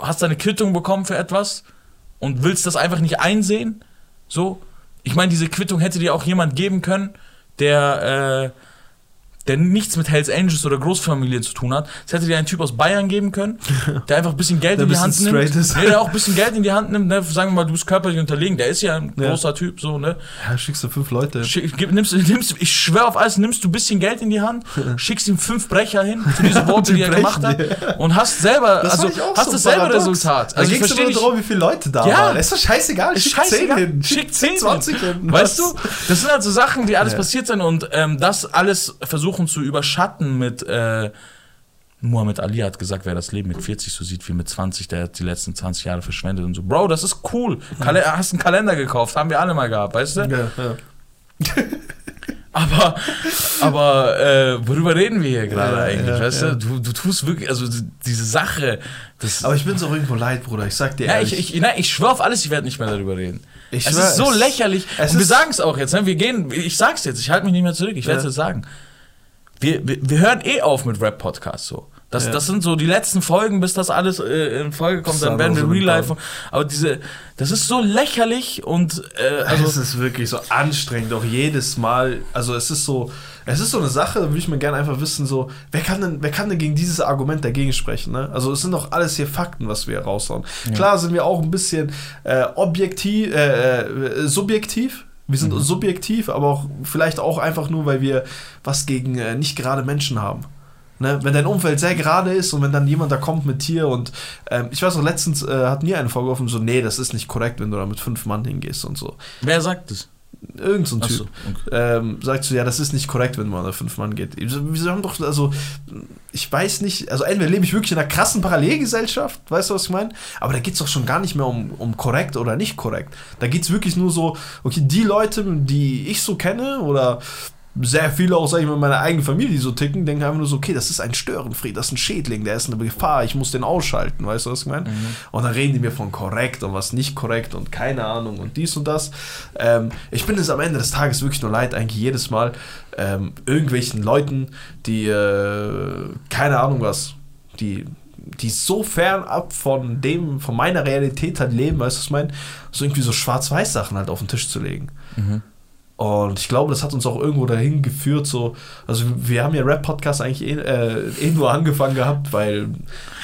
hast deine Quittung bekommen für etwas und willst das einfach nicht einsehen. So, ich meine, diese Quittung hätte dir auch jemand geben können, der, äh, der nichts mit Hells Angels oder Großfamilien zu tun hat. Es hätte dir ein Typ aus Bayern geben können, der einfach ein bisschen Geld in die Hand nimmt. ist. Nee, der auch ein bisschen Geld in die Hand nimmt. Ne? Sagen wir mal, du bist körperlich unterlegen. Der ist ja ein Ja. großer Typ, so, ne? Ja, schickst du fünf Leute. Schick, gib, nimmst, nimmst, ich schwöre auf alles, nimmst du ein bisschen Geld in die Hand, schickst ihm fünf Brecher hin für diese Worte, Die die er gemacht hat und hast selber, Das also hast so dasselbe paradox. Resultat. Da Also ich ging es verstehe nur nicht, darum, wie viele Leute da Ja. waren. Ist doch scheißegal. Schick scheißegal. 10 hin. Schick 10, 20 hin. Weißt du, das sind halt so Sachen, die alles passiert sind und ähm, das alles versuchen zu überschatten mit äh, Muhammad Ali hat gesagt, wer das Leben mit 40 so sieht wie mit 20, der hat die letzten 20 Jahre verschwendet und so. Bro, das ist cool. Kale hast einen Kalender gekauft, haben wir alle mal gehabt, weißt du? Ja, ja. Aber, aber äh, worüber reden wir hier gerade Ja, eigentlich, ja, weißt ja. du? du? Du tust wirklich, also diese Sache. Aber ich bin so irgendwo leid, Bruder. Ich sag dir ja, ehrlich. ich, ich, nein, ich schwöre auf alles, ich werde nicht mehr darüber reden. Ich es schwör, ist so es- lächerlich. es Und wir sagen es auch jetzt, ne? wir gehen, ich sag's jetzt, ich halte mich nicht mehr zurück, ich werde es jetzt sagen. Wir, wir, wir hören eh auf mit Rap-Podcasts so. Das, Ja. das sind so die letzten Folgen, bis das alles äh, in Folge kommt, dann werden wir so Real Life. Aber diese, das ist so lächerlich und äh, Also es ist wirklich so anstrengend, auch jedes Mal. Also es ist so, es ist so eine Sache, da würde ich mir gerne einfach wissen, so, wer kann denn, wer kann denn gegen dieses Argument dagegen sprechen? Ne? Also es sind doch alles hier Fakten, was wir hier raushauen. Klar sind wir auch ein bisschen äh, objektiv, äh, äh, subjektiv. Wir sind Mhm. subjektiv, aber auch vielleicht auch einfach nur, weil wir was gegen äh, nicht gerade Menschen haben. Ne, wenn dein Umfeld sehr gerade ist und wenn dann jemand da kommt mit dir und ähm, ich weiß noch, letztens äh, hat mir eine vorgeworfen, so, nee, das ist nicht korrekt, wenn du da mit fünf Mann hingehst und so. wer sagt das? Irgend so ein Typ. Achso, okay. Ähm, sagst du, ja, das ist nicht korrekt, wenn man da fünf Mann geht. Wir wir haben doch, also, ich weiß nicht, also entweder lebe ich wirklich in einer krassen Parallelgesellschaft, weißt du, was ich meine? Aber da geht es doch schon gar nicht mehr um, um korrekt oder nicht korrekt. Da geht es wirklich nur so, okay, die Leute, die ich so kenne oder sehr viele auch, sag ich mal, in meiner eigenen Familie, die so ticken, denken einfach nur so, okay, das ist ein Störenfried, das ist ein Schädling, der ist eine Gefahr, ich muss den ausschalten, weißt du, was ich meine? Und dann reden die mir von korrekt und was nicht korrekt und keine Ahnung und dies und das. Ähm, ich bin es am Ende des Tages wirklich nur leid, eigentlich jedes Mal ähm, irgendwelchen Leuten, die, äh, keine Ahnung was, die die so fernab von dem, von meiner Realität halt leben, weißt du, was ich meine? So irgendwie so Schwarz-Weiß-Sachen halt auf den Tisch zu legen. Mhm. Und ich glaube, das hat uns auch irgendwo dahin geführt, so, also wir haben ja Rap-Podcast eigentlich eh, äh, eh nur angefangen gehabt, weil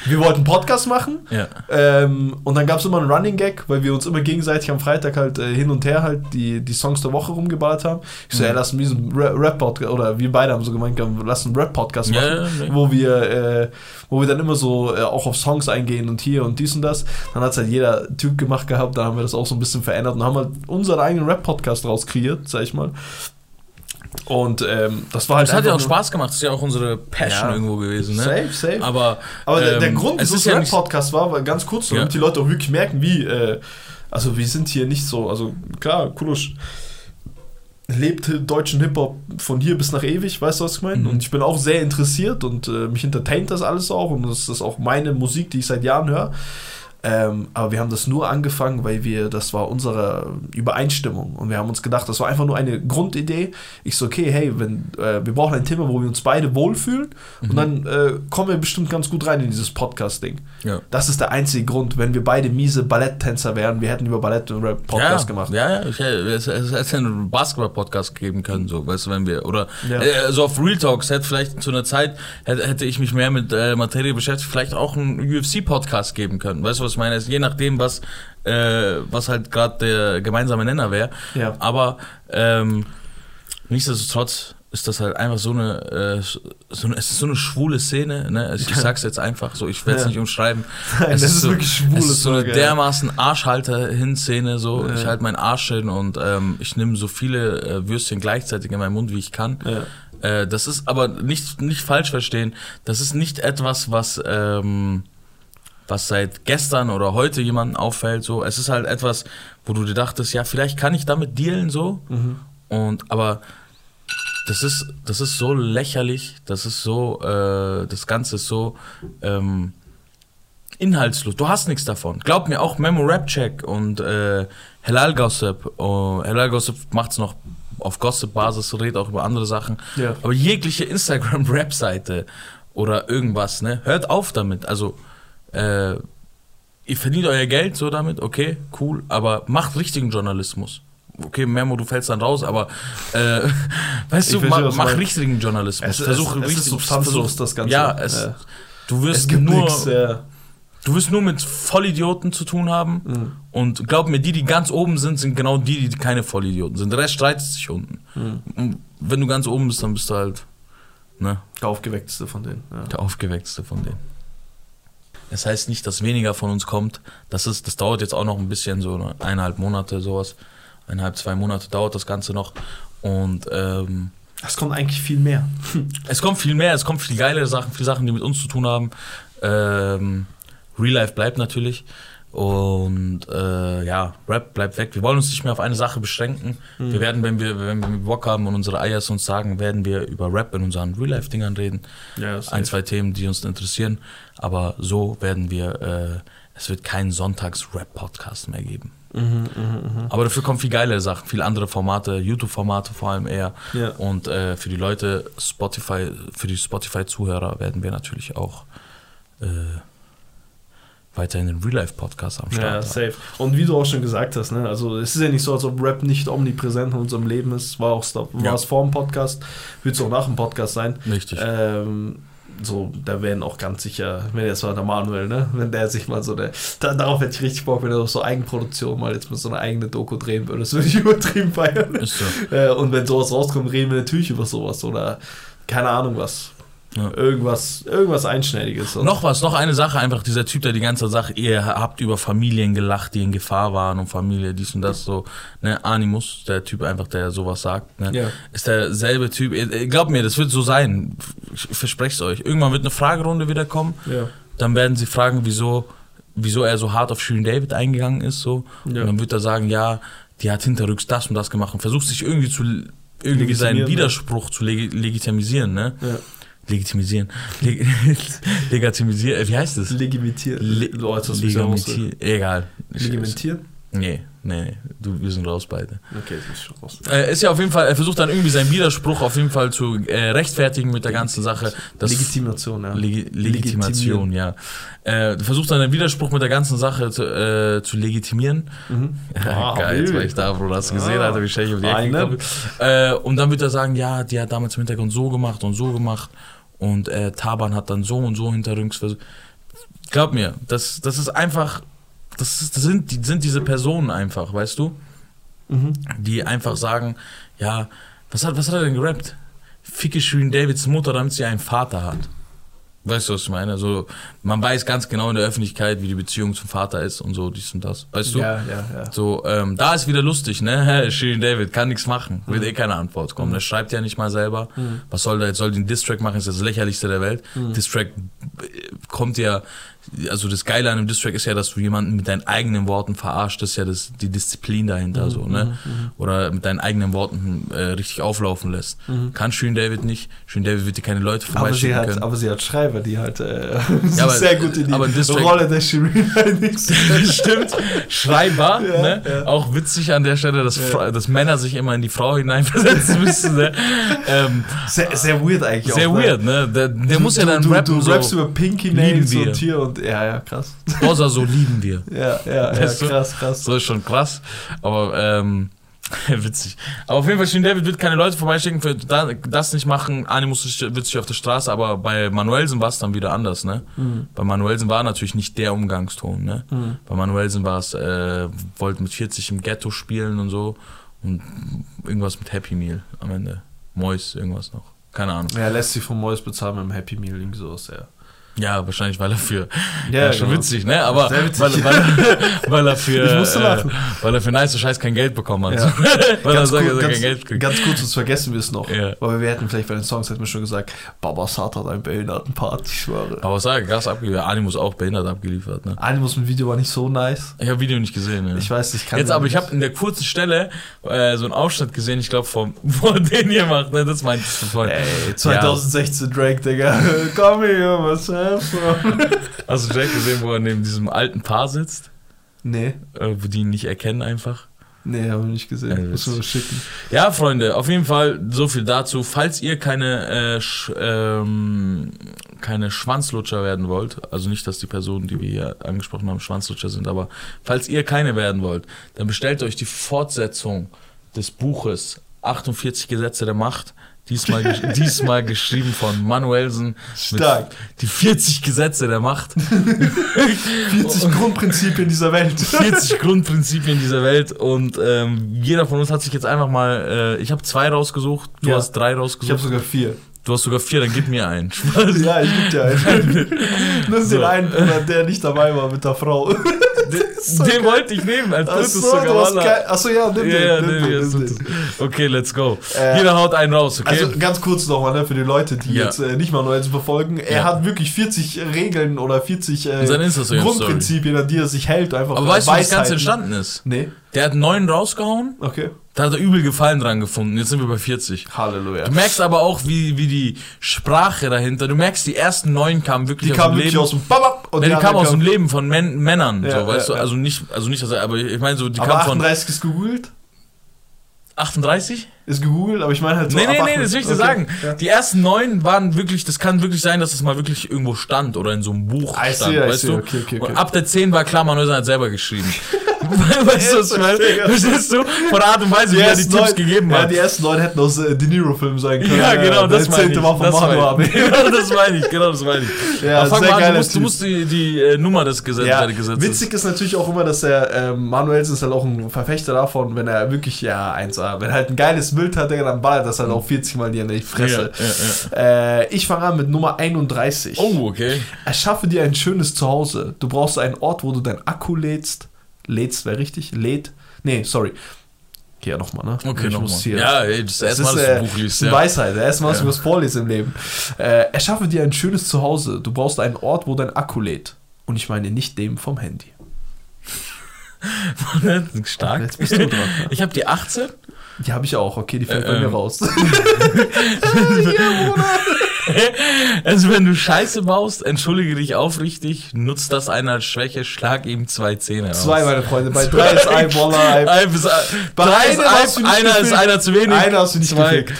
wir wollten Podcast machen. Ja. Ähm, und dann gab es immer einen Running Gag, weil wir uns immer gegenseitig am Freitag halt äh, hin und her halt die, die Songs der Woche rumgeballert haben. Ich so, Mhm. ja, lass einen Ra- Rap-Podcast, oder wir beide haben so gemeint, lass einen Rap-Podcast machen, Ja, ja, wo wir, äh, wo wir dann immer so äh, auch auf Songs eingehen und hier und dies und das. Dann hat es halt jeder Typ gemacht gehabt, dann haben wir das auch so ein bisschen verändert und haben halt unseren eigenen Rap-Podcast rauskreiert, sag ich mal. Und ähm, das war halt Das hat ja auch Spaß gemacht, das ist ja auch unsere Passion Ja. irgendwo gewesen. Ne? Safe, safe. Aber, Aber der, der ähm, Grund, es wieso ist es ja ein. Rap-Podcast war, war ganz kurz, damit Ja. die Leute auch wirklich merken, wie, äh, also wir sind hier nicht so, also klar, Kulusch lebt deutschen Hip-Hop von hier bis nach ewig, weißt du, was ich meine? Mhm. Und ich bin auch sehr interessiert und äh, mich entertaint das alles auch und das ist auch meine Musik, die ich seit Jahren höre. Ähm, aber wir haben das nur angefangen, weil wir, das war unsere Übereinstimmung. Und wir haben uns gedacht, das war einfach nur eine Grundidee. Ich so, okay, hey, wenn, äh, wir brauchen ein Thema, wo wir uns beide wohlfühlen. Und dann äh, kommen wir bestimmt ganz gut rein in dieses Podcast-Ding. Ja. Das ist der einzige Grund. Wenn wir beide miese Balletttänzer wären, wir hätten über Ballett und Rap Podcast ja, gemacht. Ja, ja, ich, es, es hätte einen Basketball-Podcast geben können, so, weißt du, wenn wir, oder Ja. äh, so auf Real Talks hätte vielleicht zu einer Zeit, hätte, hätte ich mich mehr mit äh, Materie beschäftigt, vielleicht auch einen UFC-Podcast geben können, weißt du, was ich meine? Es, je nachdem, was, äh, was halt gerade der gemeinsame Nenner wäre. Ja. Aber ähm, nichtsdestotrotz ist das halt einfach so eine, äh, so eine, es ist so eine schwule Szene, ne? Ich, ich sag's jetzt einfach so, ich werde es Ja. nicht umschreiben. Nein, es das ist so, wirklich schwule Es ist so eine dermaßen Arschhalter-Hin-Szene, so. Ja. Ich halte meinen Arsch hin und ähm, ich nehme so viele äh, Würstchen gleichzeitig in meinen Mund, wie ich kann. Ja. Äh, das ist aber nicht, nicht falsch verstehen. Das ist nicht etwas, was, ähm, was seit gestern oder heute jemandem auffällt. So. Es ist halt etwas, wo du dir dachtest, ja, vielleicht kann ich damit dealen, so. Mhm. Und aber das ist, das ist so lächerlich, das ist so, äh, das Ganze ist so ähm, inhaltslos. Du hast nichts davon. Glaub mir, auch Memo Rap Check und äh, Halal Gossip. Oh, Halal Gossip macht's noch auf Gossip-Basis, redet auch über andere Sachen. Ja. Aber jegliche Instagram-Rap-Seite oder irgendwas, ne, hört auf damit. Also, äh, ihr verdient euer Geld so damit, okay, cool, aber macht richtigen Journalismus. Okay, Memo, du fällst dann raus, aber äh, weißt du, verstehe, mach, richtigen Journalismus. Es, Versuch es, es richtig, ist substanzlos, versuch- das Ganze. Ja, es, Ja. du wirst nur, nichts. Ja. du wirst nur mit Vollidioten zu tun haben. Mhm. Und glaub mir, die, die ganz oben sind, sind genau die, die keine Vollidioten sind. Der Rest streitet sich unten. Mhm. Und wenn du ganz oben bist, dann bist du halt ne, Der aufgeweckteste von denen. Ja. der aufgeweckste von denen. Das heißt nicht, dass weniger von uns kommt. Das, ist, das dauert jetzt auch noch ein bisschen, so ne, eineinhalb Monate, sowas. Eineinhalb, zwei Monate dauert das Ganze noch. Und ähm, Es kommt eigentlich viel mehr. es kommt viel mehr, es kommt viel geilere Sachen, viele Sachen, die mit uns zu tun haben. Ähm, Real Life bleibt natürlich. Und äh, ja, Rap bleibt weg. Wir wollen uns nicht mehr auf eine Sache beschränken. Wir werden, wenn wir, wenn wir Bock haben und unsere Eiers uns sagen, werden wir über Rap in unseren Real Life Dingern reden. Ja, Ein, zwei Themen, die uns interessieren. Aber so werden wir, äh, es wird keinen Sonntags-Rap-Podcast mehr geben. Mhm, Aber dafür kommen viel geile Sachen, viel andere Formate, YouTube-Formate vor allem eher. Ja. Und äh, für die Leute, Spotify, für die Spotify-Zuhörer werden wir natürlich auch äh, weiterhin den Real-Life-Podcast am Start Ja, haben. safe. Und wie du auch schon gesagt hast, ne, also es ist ja nicht so, als ob Rap nicht omnipräsent in unserem Leben ist. War auch war Ja. es vor dem Podcast, wird es auch nach dem Podcast sein. Richtig. Ähm, so, da werden auch ganz sicher, wenn jetzt mal der Manuel, ne, wenn der sich mal so der, da, darauf hätte ich richtig Bock, wenn er so Eigenproduktion mal jetzt mit so einer eigene Doku drehen würde. Das würde ich übertrieben feiern. Ist so. Äh, und wenn sowas rauskommt, reden wir natürlich über sowas oder keine Ahnung was. Ja. Irgendwas, irgendwas Einschneidiges. Noch was, noch eine Sache, einfach dieser Typ, der die ganze Sache, ihr habt über Familien gelacht, die in Gefahr waren und Familie, dies und das, so, ne, Animus, der Typ einfach, der sowas sagt, ne, Ja. ist derselbe Typ, glaubt mir, das wird so sein, ich verspreche es euch, irgendwann wird eine Fragerunde wieder kommen, Ja. dann werden sie fragen, wieso, wieso er so hart auf Shirin David eingegangen ist, so, und dann wird er sagen, ja, die hat hinterrücks das und das gemacht und versucht sich irgendwie zu, irgendwie seinen ne? Widerspruch zu leg legitimisieren, ne, Ja. Legitimisieren, Leg legitimisieren, äh, wie heißt das? Legimentieren. Le auch so. Legamentieren. Egal. Legimentieren? Nee, nee, nee. Du, wir sind raus beide. Okay, das ist schon raus. Äh, ist ja auf jeden Fall, er versucht dann irgendwie seinen Widerspruch auf jeden Fall zu äh, rechtfertigen mit der ganzen Sache. Das Legitimation, ja. Legi Legitimation, ja. Äh, versucht dann den Widerspruch mit der ganzen Sache zu, äh, zu legitimieren. Mhm. Ah, geil, jetzt war ich da, Bro, hast du gesehen, Ah. Alter, wie schnell ich auf die Ecke Einen. gekommen. Äh, und dann wird er sagen, ja, die hat damals im Hintergrund so gemacht und so gemacht und äh, Taban hat dann so und so hinterrücks versucht. Glaub mir, das, das ist einfach, das, ist, das sind, die, sind diese Personen einfach, weißt du? Mhm. die einfach sagen, ja, was hat, was hat er denn gerappt? Ficke Shirin Davids Mutter, damit sie einen Vater hat. Weißt du, was ich meine? Also, man weiß ganz genau in der Öffentlichkeit, wie die Beziehung zum Vater ist und so, dies und das. Weißt du? Ja, ja, ja. So, ähm, da ist wieder lustig, ne? Shirin David kann nichts machen, wird eh keine Antwort kommen. Er schreibt ja nicht mal selber. Was soll der jetzt? Soll den Distrack machen? Ist das lächerlichste der Welt. Distrack äh, kommt ja, also das Geile an einem Distrack ist ja, dass du jemanden mit deinen eigenen Worten verarscht. Das ist ja das, die Disziplin dahinter, so, ne? Oder mit deinen eigenen Worten äh, richtig auflaufen lässt. Kann Shirin David nicht. Shirin David wird dir keine Leute Aber sie, vorbeischicken hat, können. aber sie hat Schreiber, die halt äh, aber- sehr gut in die Rolle der Shirin Stimmt. Schreiber, Ja, ne? ja. Auch witzig an der Stelle, dass, dass Männer sich immer in die Frau hineinversetzen müssen. Ne? Ähm, Sehr, sehr weird eigentlich sehr auch. ne? weird, ne? Der, der Du- muss ja dann du, rappen, Du so. rappst über Pinky Nails und hier und ja, ja, krass. Rosa, so lieben wir. Ja, ja, ja, Weißt du? krass, krass. So ist schon krass. Aber, ähm, witzig. Aber auf jeden Fall, Shirin David wird keine Leute vorbeischicken für da- das nicht machen. Animus ist witzig auf der Straße, aber bei Manuelsen war es dann wieder anders, ne? Mhm. Bei Manuelsen war natürlich nicht der Umgangston, ne? Bei Manuelsen war es, äh, wollte mit 40 im Ghetto spielen und so. Und irgendwas mit Happy Meal am Ende. Mois, irgendwas noch. Keine Ahnung. Ja, lässt sich von Mois bezahlen mit dem Happy Meal, irgendwie sowas, ja. Ja, wahrscheinlich, weil er für. Ja, Ja, schon genau. witzig, ne? Aber Sehr witzig. weil, weil, weil er für. Ich musste lachen. Äh, weil er für nice Scheiß kein Geld bekommen hat. Ja. weil er Ganz, sagt, gut, er ganz, kein Geld kriegt. ganz kurz, sonst vergessen wir es noch. Ja. Weil wir hätten vielleicht bei den Songs hätten wir schon gesagt, Baba Sat hat einen behinderten Part, ich schwöre. Ich, krass abgeliefert. Animus auch behindert abgeliefert, ne? Animus mit Video war nicht so nice. Ich habe Video nicht gesehen, ne? Ich weiß, ich kann Jetzt aber, ich habe in der kurzen Stelle äh, so einen Ausschnitt gesehen, ich glaube, vom, vor den hier macht, ne? Das meintest du vorhin. Ey, 2016 Drake, Digga. Komm hier, was hast du? Hast du Jack gesehen, wo er neben diesem alten Paar sitzt? Nee, Äh, wo die ihn nicht erkennen einfach? nee, haben wir nicht gesehen. Ja, Muss man schicken. Ja, Freunde, auf jeden Fall so viel dazu. Falls ihr keine, äh, sch, ähm, keine Schwanzlutscher werden wollt, also nicht, dass die Personen, die wir hier angesprochen haben, Schwanzlutscher sind, aber falls ihr keine werden wollt, dann bestellt euch die Fortsetzung des Buches 48 Gesetze der Macht. Diesmal, diesmal geschrieben von Manuelsen. Stark. Die 40 Gesetze der Macht. 40 Grundprinzipien dieser Welt. 40 Grundprinzipien dieser Welt und ähm, jeder von uns hat sich jetzt einfach mal, äh, ich habe zwei rausgesucht, du Ja. hast drei Ich habe rausgesucht, sogar vier. Du hast sogar vier, dann gib mir einen. Ja, ich geb dir einen. Nur So. den einen, Bruder, der nicht dabei war mit der Frau. Den wollte ich nehmen, als drittes Achso, sogar. du hast kein, achso, ja, nimm Ja, den. ja, nimm den, nimm den. Okay, let's go. Äh, Jeder haut einen raus, okay? Also ganz kurz nochmal ne, für die Leute, die Ja. jetzt äh, nicht Manuels verfolgen. Er Ja. hat wirklich 40 Regeln oder 40 äh. Grundprinzipien, an die er sich hält. Einfach Aber äh, weißt du, wie das Ganze entstanden ist? Nee, Der hat neun rausgehauen, okay. Da hat er übel Gefallen dran gefunden. Jetzt sind wir bei 40. Halleluja. Du merkst aber auch, wie, wie die Sprache dahinter, du merkst, die ersten neun kamen wirklich Die aus kamen dem wirklich Leben. aus dem Babab und Ja, die anderen kamen aus dem Leben von Män Männern, Ja, so, weißt ja, du, also nicht, also nicht, er- aber ich meine so, die Aber kamen von 38 ist gegoogelt? 38? Ist gegoogelt, aber ich meine halt so. nee, nee, nee, 8 das will ich dir okay. sagen. Ja. Die ersten neun waren wirklich, das kann wirklich sein, dass es mal wirklich irgendwo stand oder in so einem Buch I stand, see, weißt see. du? Okay, okay, okay. Und ab der 10 war klar, Manuel hat selber geschrieben. weißt du, was ich meine? Verstehst du? Von der Art und Weise, wie er die Tipps gegeben ja, hat. die ersten neun hätten aus äh, De Niro-Filmen sein können. Ja, genau, das der meine ich. zehnte war von Das Manu meine ich. Genau, das meine ich, genau, das meine ich. Ja, Aber fang mal an, du musst, du musst die, die äh, Nummer des Gesetzes, Ja, Gesetzes. witzig ist natürlich auch immer, dass er, ähm, Manuelsen ist halt auch ein Verfechter davon, wenn er wirklich, ja, eins, wenn er halt ein geiles Bild hat, dann ballert das halt auch 40 Mal dir in die Fresse. Ja, ja, Äh, ich fange an mit Nummer 31. Oh, okay. Erschaffe dir ein schönes Zuhause. Du brauchst einen Ort, wo du dein Akku lädst. Lädst, wäre richtig? Lädt? Nee, sorry. Hier nochmal, ne? Okay, Ich nochmal. muss hier- Ja, ey, das Das erste Mal, ist, dass äh, Buch liest. Ja. Weisheit. Erstmal, dass Ja. du was vorlesen im Leben. Äh, erschaffe dir ein schönes Zuhause. Du brauchst einen Ort, wo dein Akku lädt. Und ich meine nicht dem vom Handy. Stark. Jetzt bist du dran. Ich habe die 18. Die habe ich auch. Okay, die fällt Äh, bei mir ähm. raus. also wenn du Scheiße baust, entschuldige dich aufrichtig, nutz das einer als Schwäche, schlag ihm zwei Zähne aus. Zwei, meine Freunde. Bei drei ist ein Wallah. Ein, bis, Bei drei ist ein, einer ist gefickt. einer zu wenig. Einer hast du nicht zwei. gefickt.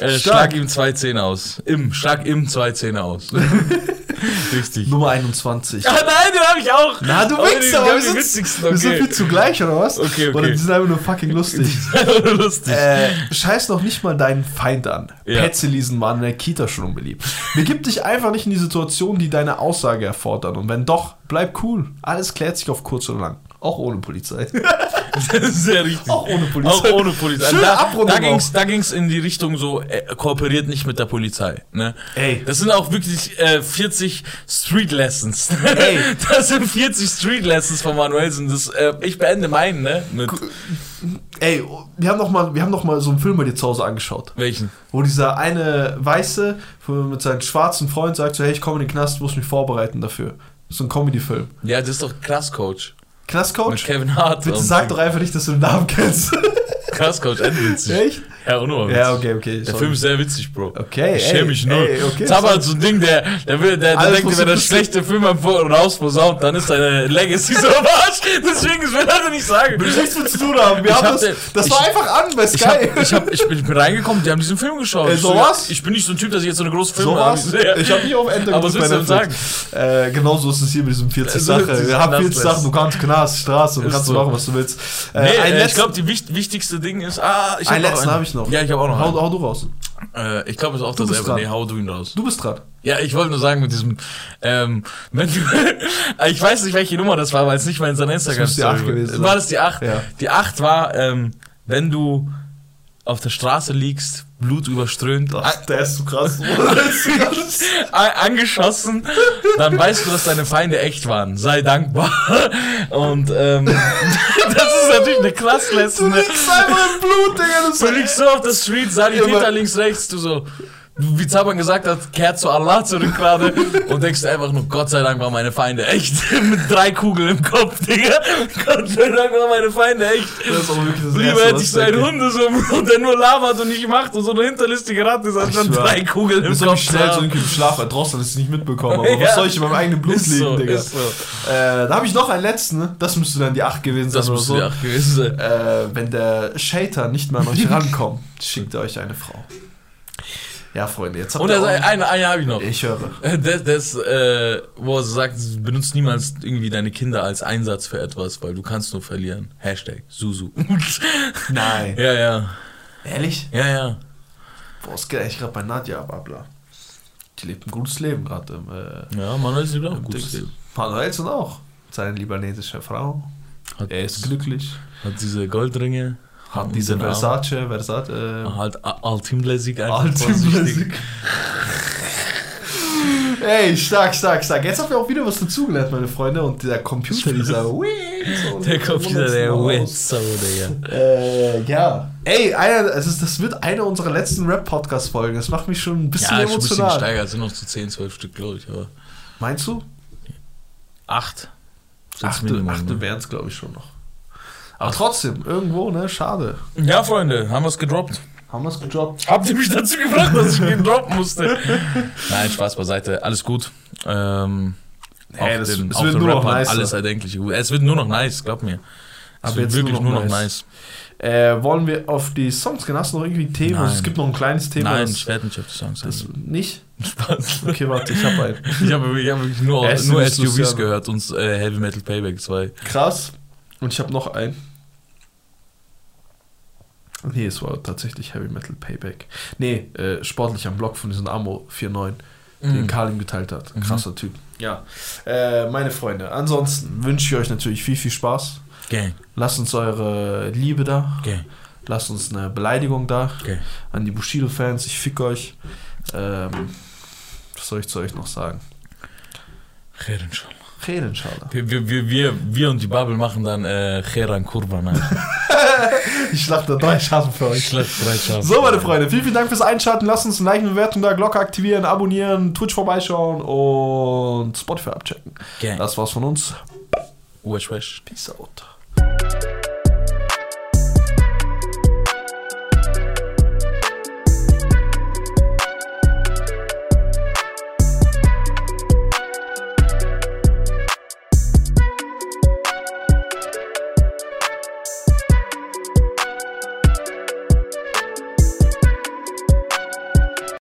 Äh, schlag ihm zwei Zähne aus. Im, schlag ihm zwei Zähne aus. Richtig. Nummer 21. Ah, nein, den hab ich auch. Na, du die- Wichser, die aber wir die sind, witzigsten, wir sind okay. viel zugleich, oder was? Okay, okay. Oder die sind einfach nur fucking lustig. Lustig. Äh, scheiß noch nicht mal deinen Feind an. Ja. Petzelisen waren in der Kita schon unbeliebt. Begib dich einfach nicht in die Situation, die deine Aussage erfordern. Und wenn doch, bleib cool. Alles klärt sich auf kurz oder lang. Auch ohne Polizei. Sehr richtig. Auch ohne Polizei. Auch ohne Polizei. Schöne da, da ging's, auch. da ging's in die Richtung so, äh, kooperiert nicht mit der Polizei. Ne? Ey. Das sind auch wirklich äh, 40 Street Lessons. Ey. Das sind 40 Street Lessons von Manuelsen. Das, äh, ich beende meinen, ne? Mit Ey, wir haben noch mal, wir haben noch mal so einen Film bei dir zu Hause angeschaut. welchen? Wo dieser eine Weiße mit seinem schwarzen Freund sagt so, hey, ich komme in den Knast, muss mich vorbereiten dafür. So ein Comedy-Film. Ja, das ist doch Knastcoach. Mit Knastcoach? Kevin Hart. Bitte sag doch einfach nicht, dass du den Namen kennst. Knastcoach, endwitzig. Echt? Ja, unnormal Ja, okay, okay. Der sorry. Film ist sehr witzig, Bro. Okay, Ich schäme mich null. ey, okay, sorry. halt so ein Ding, der, der, will, der, der denkt, wenn er schlechte Filme rausposaunt, dann ist seine Legacy so am Arsch. Deswegen, das will er nicht sagen. Will ich nichts mit zu tun haben. Wir Ich haben hab das, den- das war ich- einfach an bei Ich, Sky. hab, ich, hab, ich, bin, ich bin reingekommen, die haben diesen Film geschaut. Äh, Ich so was? Ich bin nicht so ein Typ, dass ich jetzt so eine große Filme so habe. Ich habe nicht auf Enter Aber was willst du Netflix. Äh, genauso ist es hier mit diesem 40 Also, Sache. Wir haben 40 Knast- Sachen, du kannst Knast, Straße, du kannst so. machen, was du willst. Äh, Nee, äh, ich glaube, die wicht, wichtigste Ding ist. Ah, ich einen letzten einen. habe ich noch. Ja, ich habe auch noch hau, hau du raus. Äh, ich glaube, es ist auch Du dasselbe. Nee, hau du ihn raus. Du bist dran. Ja, ich wollte nur sagen mit diesem, ähm, wenn du, ich weiß nicht, welche Nummer das war, weil es nicht mal in seiner instagram muss die acht gewesen sein. War das die 8? Ja. Die 8 war, ähm, wenn du auf der Straße liegst, Blut überströmt, Ach, der ist so krass. Angeschossen, dann weißt du, dass deine Feinde echt waren. Sei dankbar. Und ähm, das natürlich eine Du Klasslesson. Ne? liegst einfach im Blut, Digga. Du liegst so auf der Street, sah die Ja, Täter aber- links, rechts, du so. Wie Zaban gesagt hat, kehrt zu Allah zurück gerade und denkst einfach nur, Gott sei Dank waren meine Feinde echt. Mit drei Kugeln im Kopf, Digga. Gott sei Dank waren meine Feinde echt. Das ist auch wirklich das Lieber hätte ich so einen denke. Hundesohn, der nur labert und nicht macht und so eine hinterlistige Ratte ist, anstatt schwör. drei Kugeln im Kopf zu schnell so im Schlaf erdrossen, dass ich es nicht mitbekommen habe. Aber Ja. was soll ich in meinem eigenen Blut liegen, so, Digga? so. Äh, da habe ich noch einen letzten, ne? Das müsste dann die 8 gewesen sein Das müsste so. die acht gewesen sein. Äh, wenn der Shater nicht mehr an euch rankommt, schickt er euch eine Frau. Ja, Freunde, jetzt habt Und ihr sagt, eine, eine habe ich noch. Ich höre. Das, das äh, wo er sagt, benutzt niemals irgendwie deine Kinder als Einsatz für etwas, weil du kannst nur verlieren. Hashtag Susu. Nein. ja, ja. Ehrlich? Ja, ja. Boah, es geht echt gerade bei Nadja, Babla. Die lebt ein gutes Leben gerade. Äh, Ja, Manuel ist auch im gut. Dings. Manuelsen auch. Seine libanesische Frau. Hat, Er ist glücklich. hat diese Goldringe. Hat diese Namen. Versace, Versace, äh, Halt a- Altimlässig einfach. Altimlässig. Ey, stark, stark, stark. Jetzt haben wir auch wieder was dazugelernt, meine Freunde. Und der Computer, dieser so, Der Computer, der Digga. Äh, ja. Ey, einer, also das wird eine unserer letzten Rap-Podcast-Folgen. Das macht mich schon ein bisschen Ja, ist schon ein bisschen emotional. gesteigert. Sind noch zu 10, 12 Stück, glaube ich. Aber Meinst du? 8. Achte, achte wären es, glaube ich, schon noch. Aber trotzdem, irgendwo, ne? Schade. Ja, Freunde, haben wir es gedroppt. Haben wir es gedroppt? Habt ihr mich dazu gebracht, dass ich ihn droppen musste? Nein, Spaß beiseite. Alles gut. Ähm, Hey, auf das- den, es auf wird den nur noch Rappern nicer. alles Erdenkliche. Es wird nur noch nice, glaub mir. Es wird jetzt wirklich nur noch nice. Äh, wollen wir auf die Songs gehen? Hast du noch irgendwie Thema? Nein. Es gibt noch ein kleines Thema. Nein, ich werde nicht auf die Songs das nicht? Spaß. Okay, warte, ich habe einen. Ich habe ich hab wirklich nur, nur SUVs gehört und äh, Heavy Metal Payback 2. Krass. Und ich habe noch einen. Nee, es war tatsächlich Heavy Metal Payback. Nee, äh, sportlich am Block von diesem Amo 49, den Mhm. Karl ihm geteilt hat. Krasser Typ. Ja. Äh, meine Freunde, ansonsten wünsche ich euch natürlich viel, viel Spaß. Gang, Lasst uns eure Liebe da. gang, Lasst uns eine Beleidigung da. gang. An die Bushido-Fans, ich fick euch. Ähm, was soll ich zu euch noch sagen? Khair inshallah. Reden, inshallah. Wir, wir, wir, wir, und die Bubble machen dann äh, Kheran Kurban. Ich schlachte drei Schatten für euch. Schlecht, drei Schafen. So, meine Freunde, vielen, vielen Dank fürs Einschalten. Lasst uns eine Like, eine Bewertung da, Glocke aktivieren, abonnieren, Twitch vorbeischauen und Spotify abchecken. Gang. Das war's von uns. Wesh, wesh. Peace out.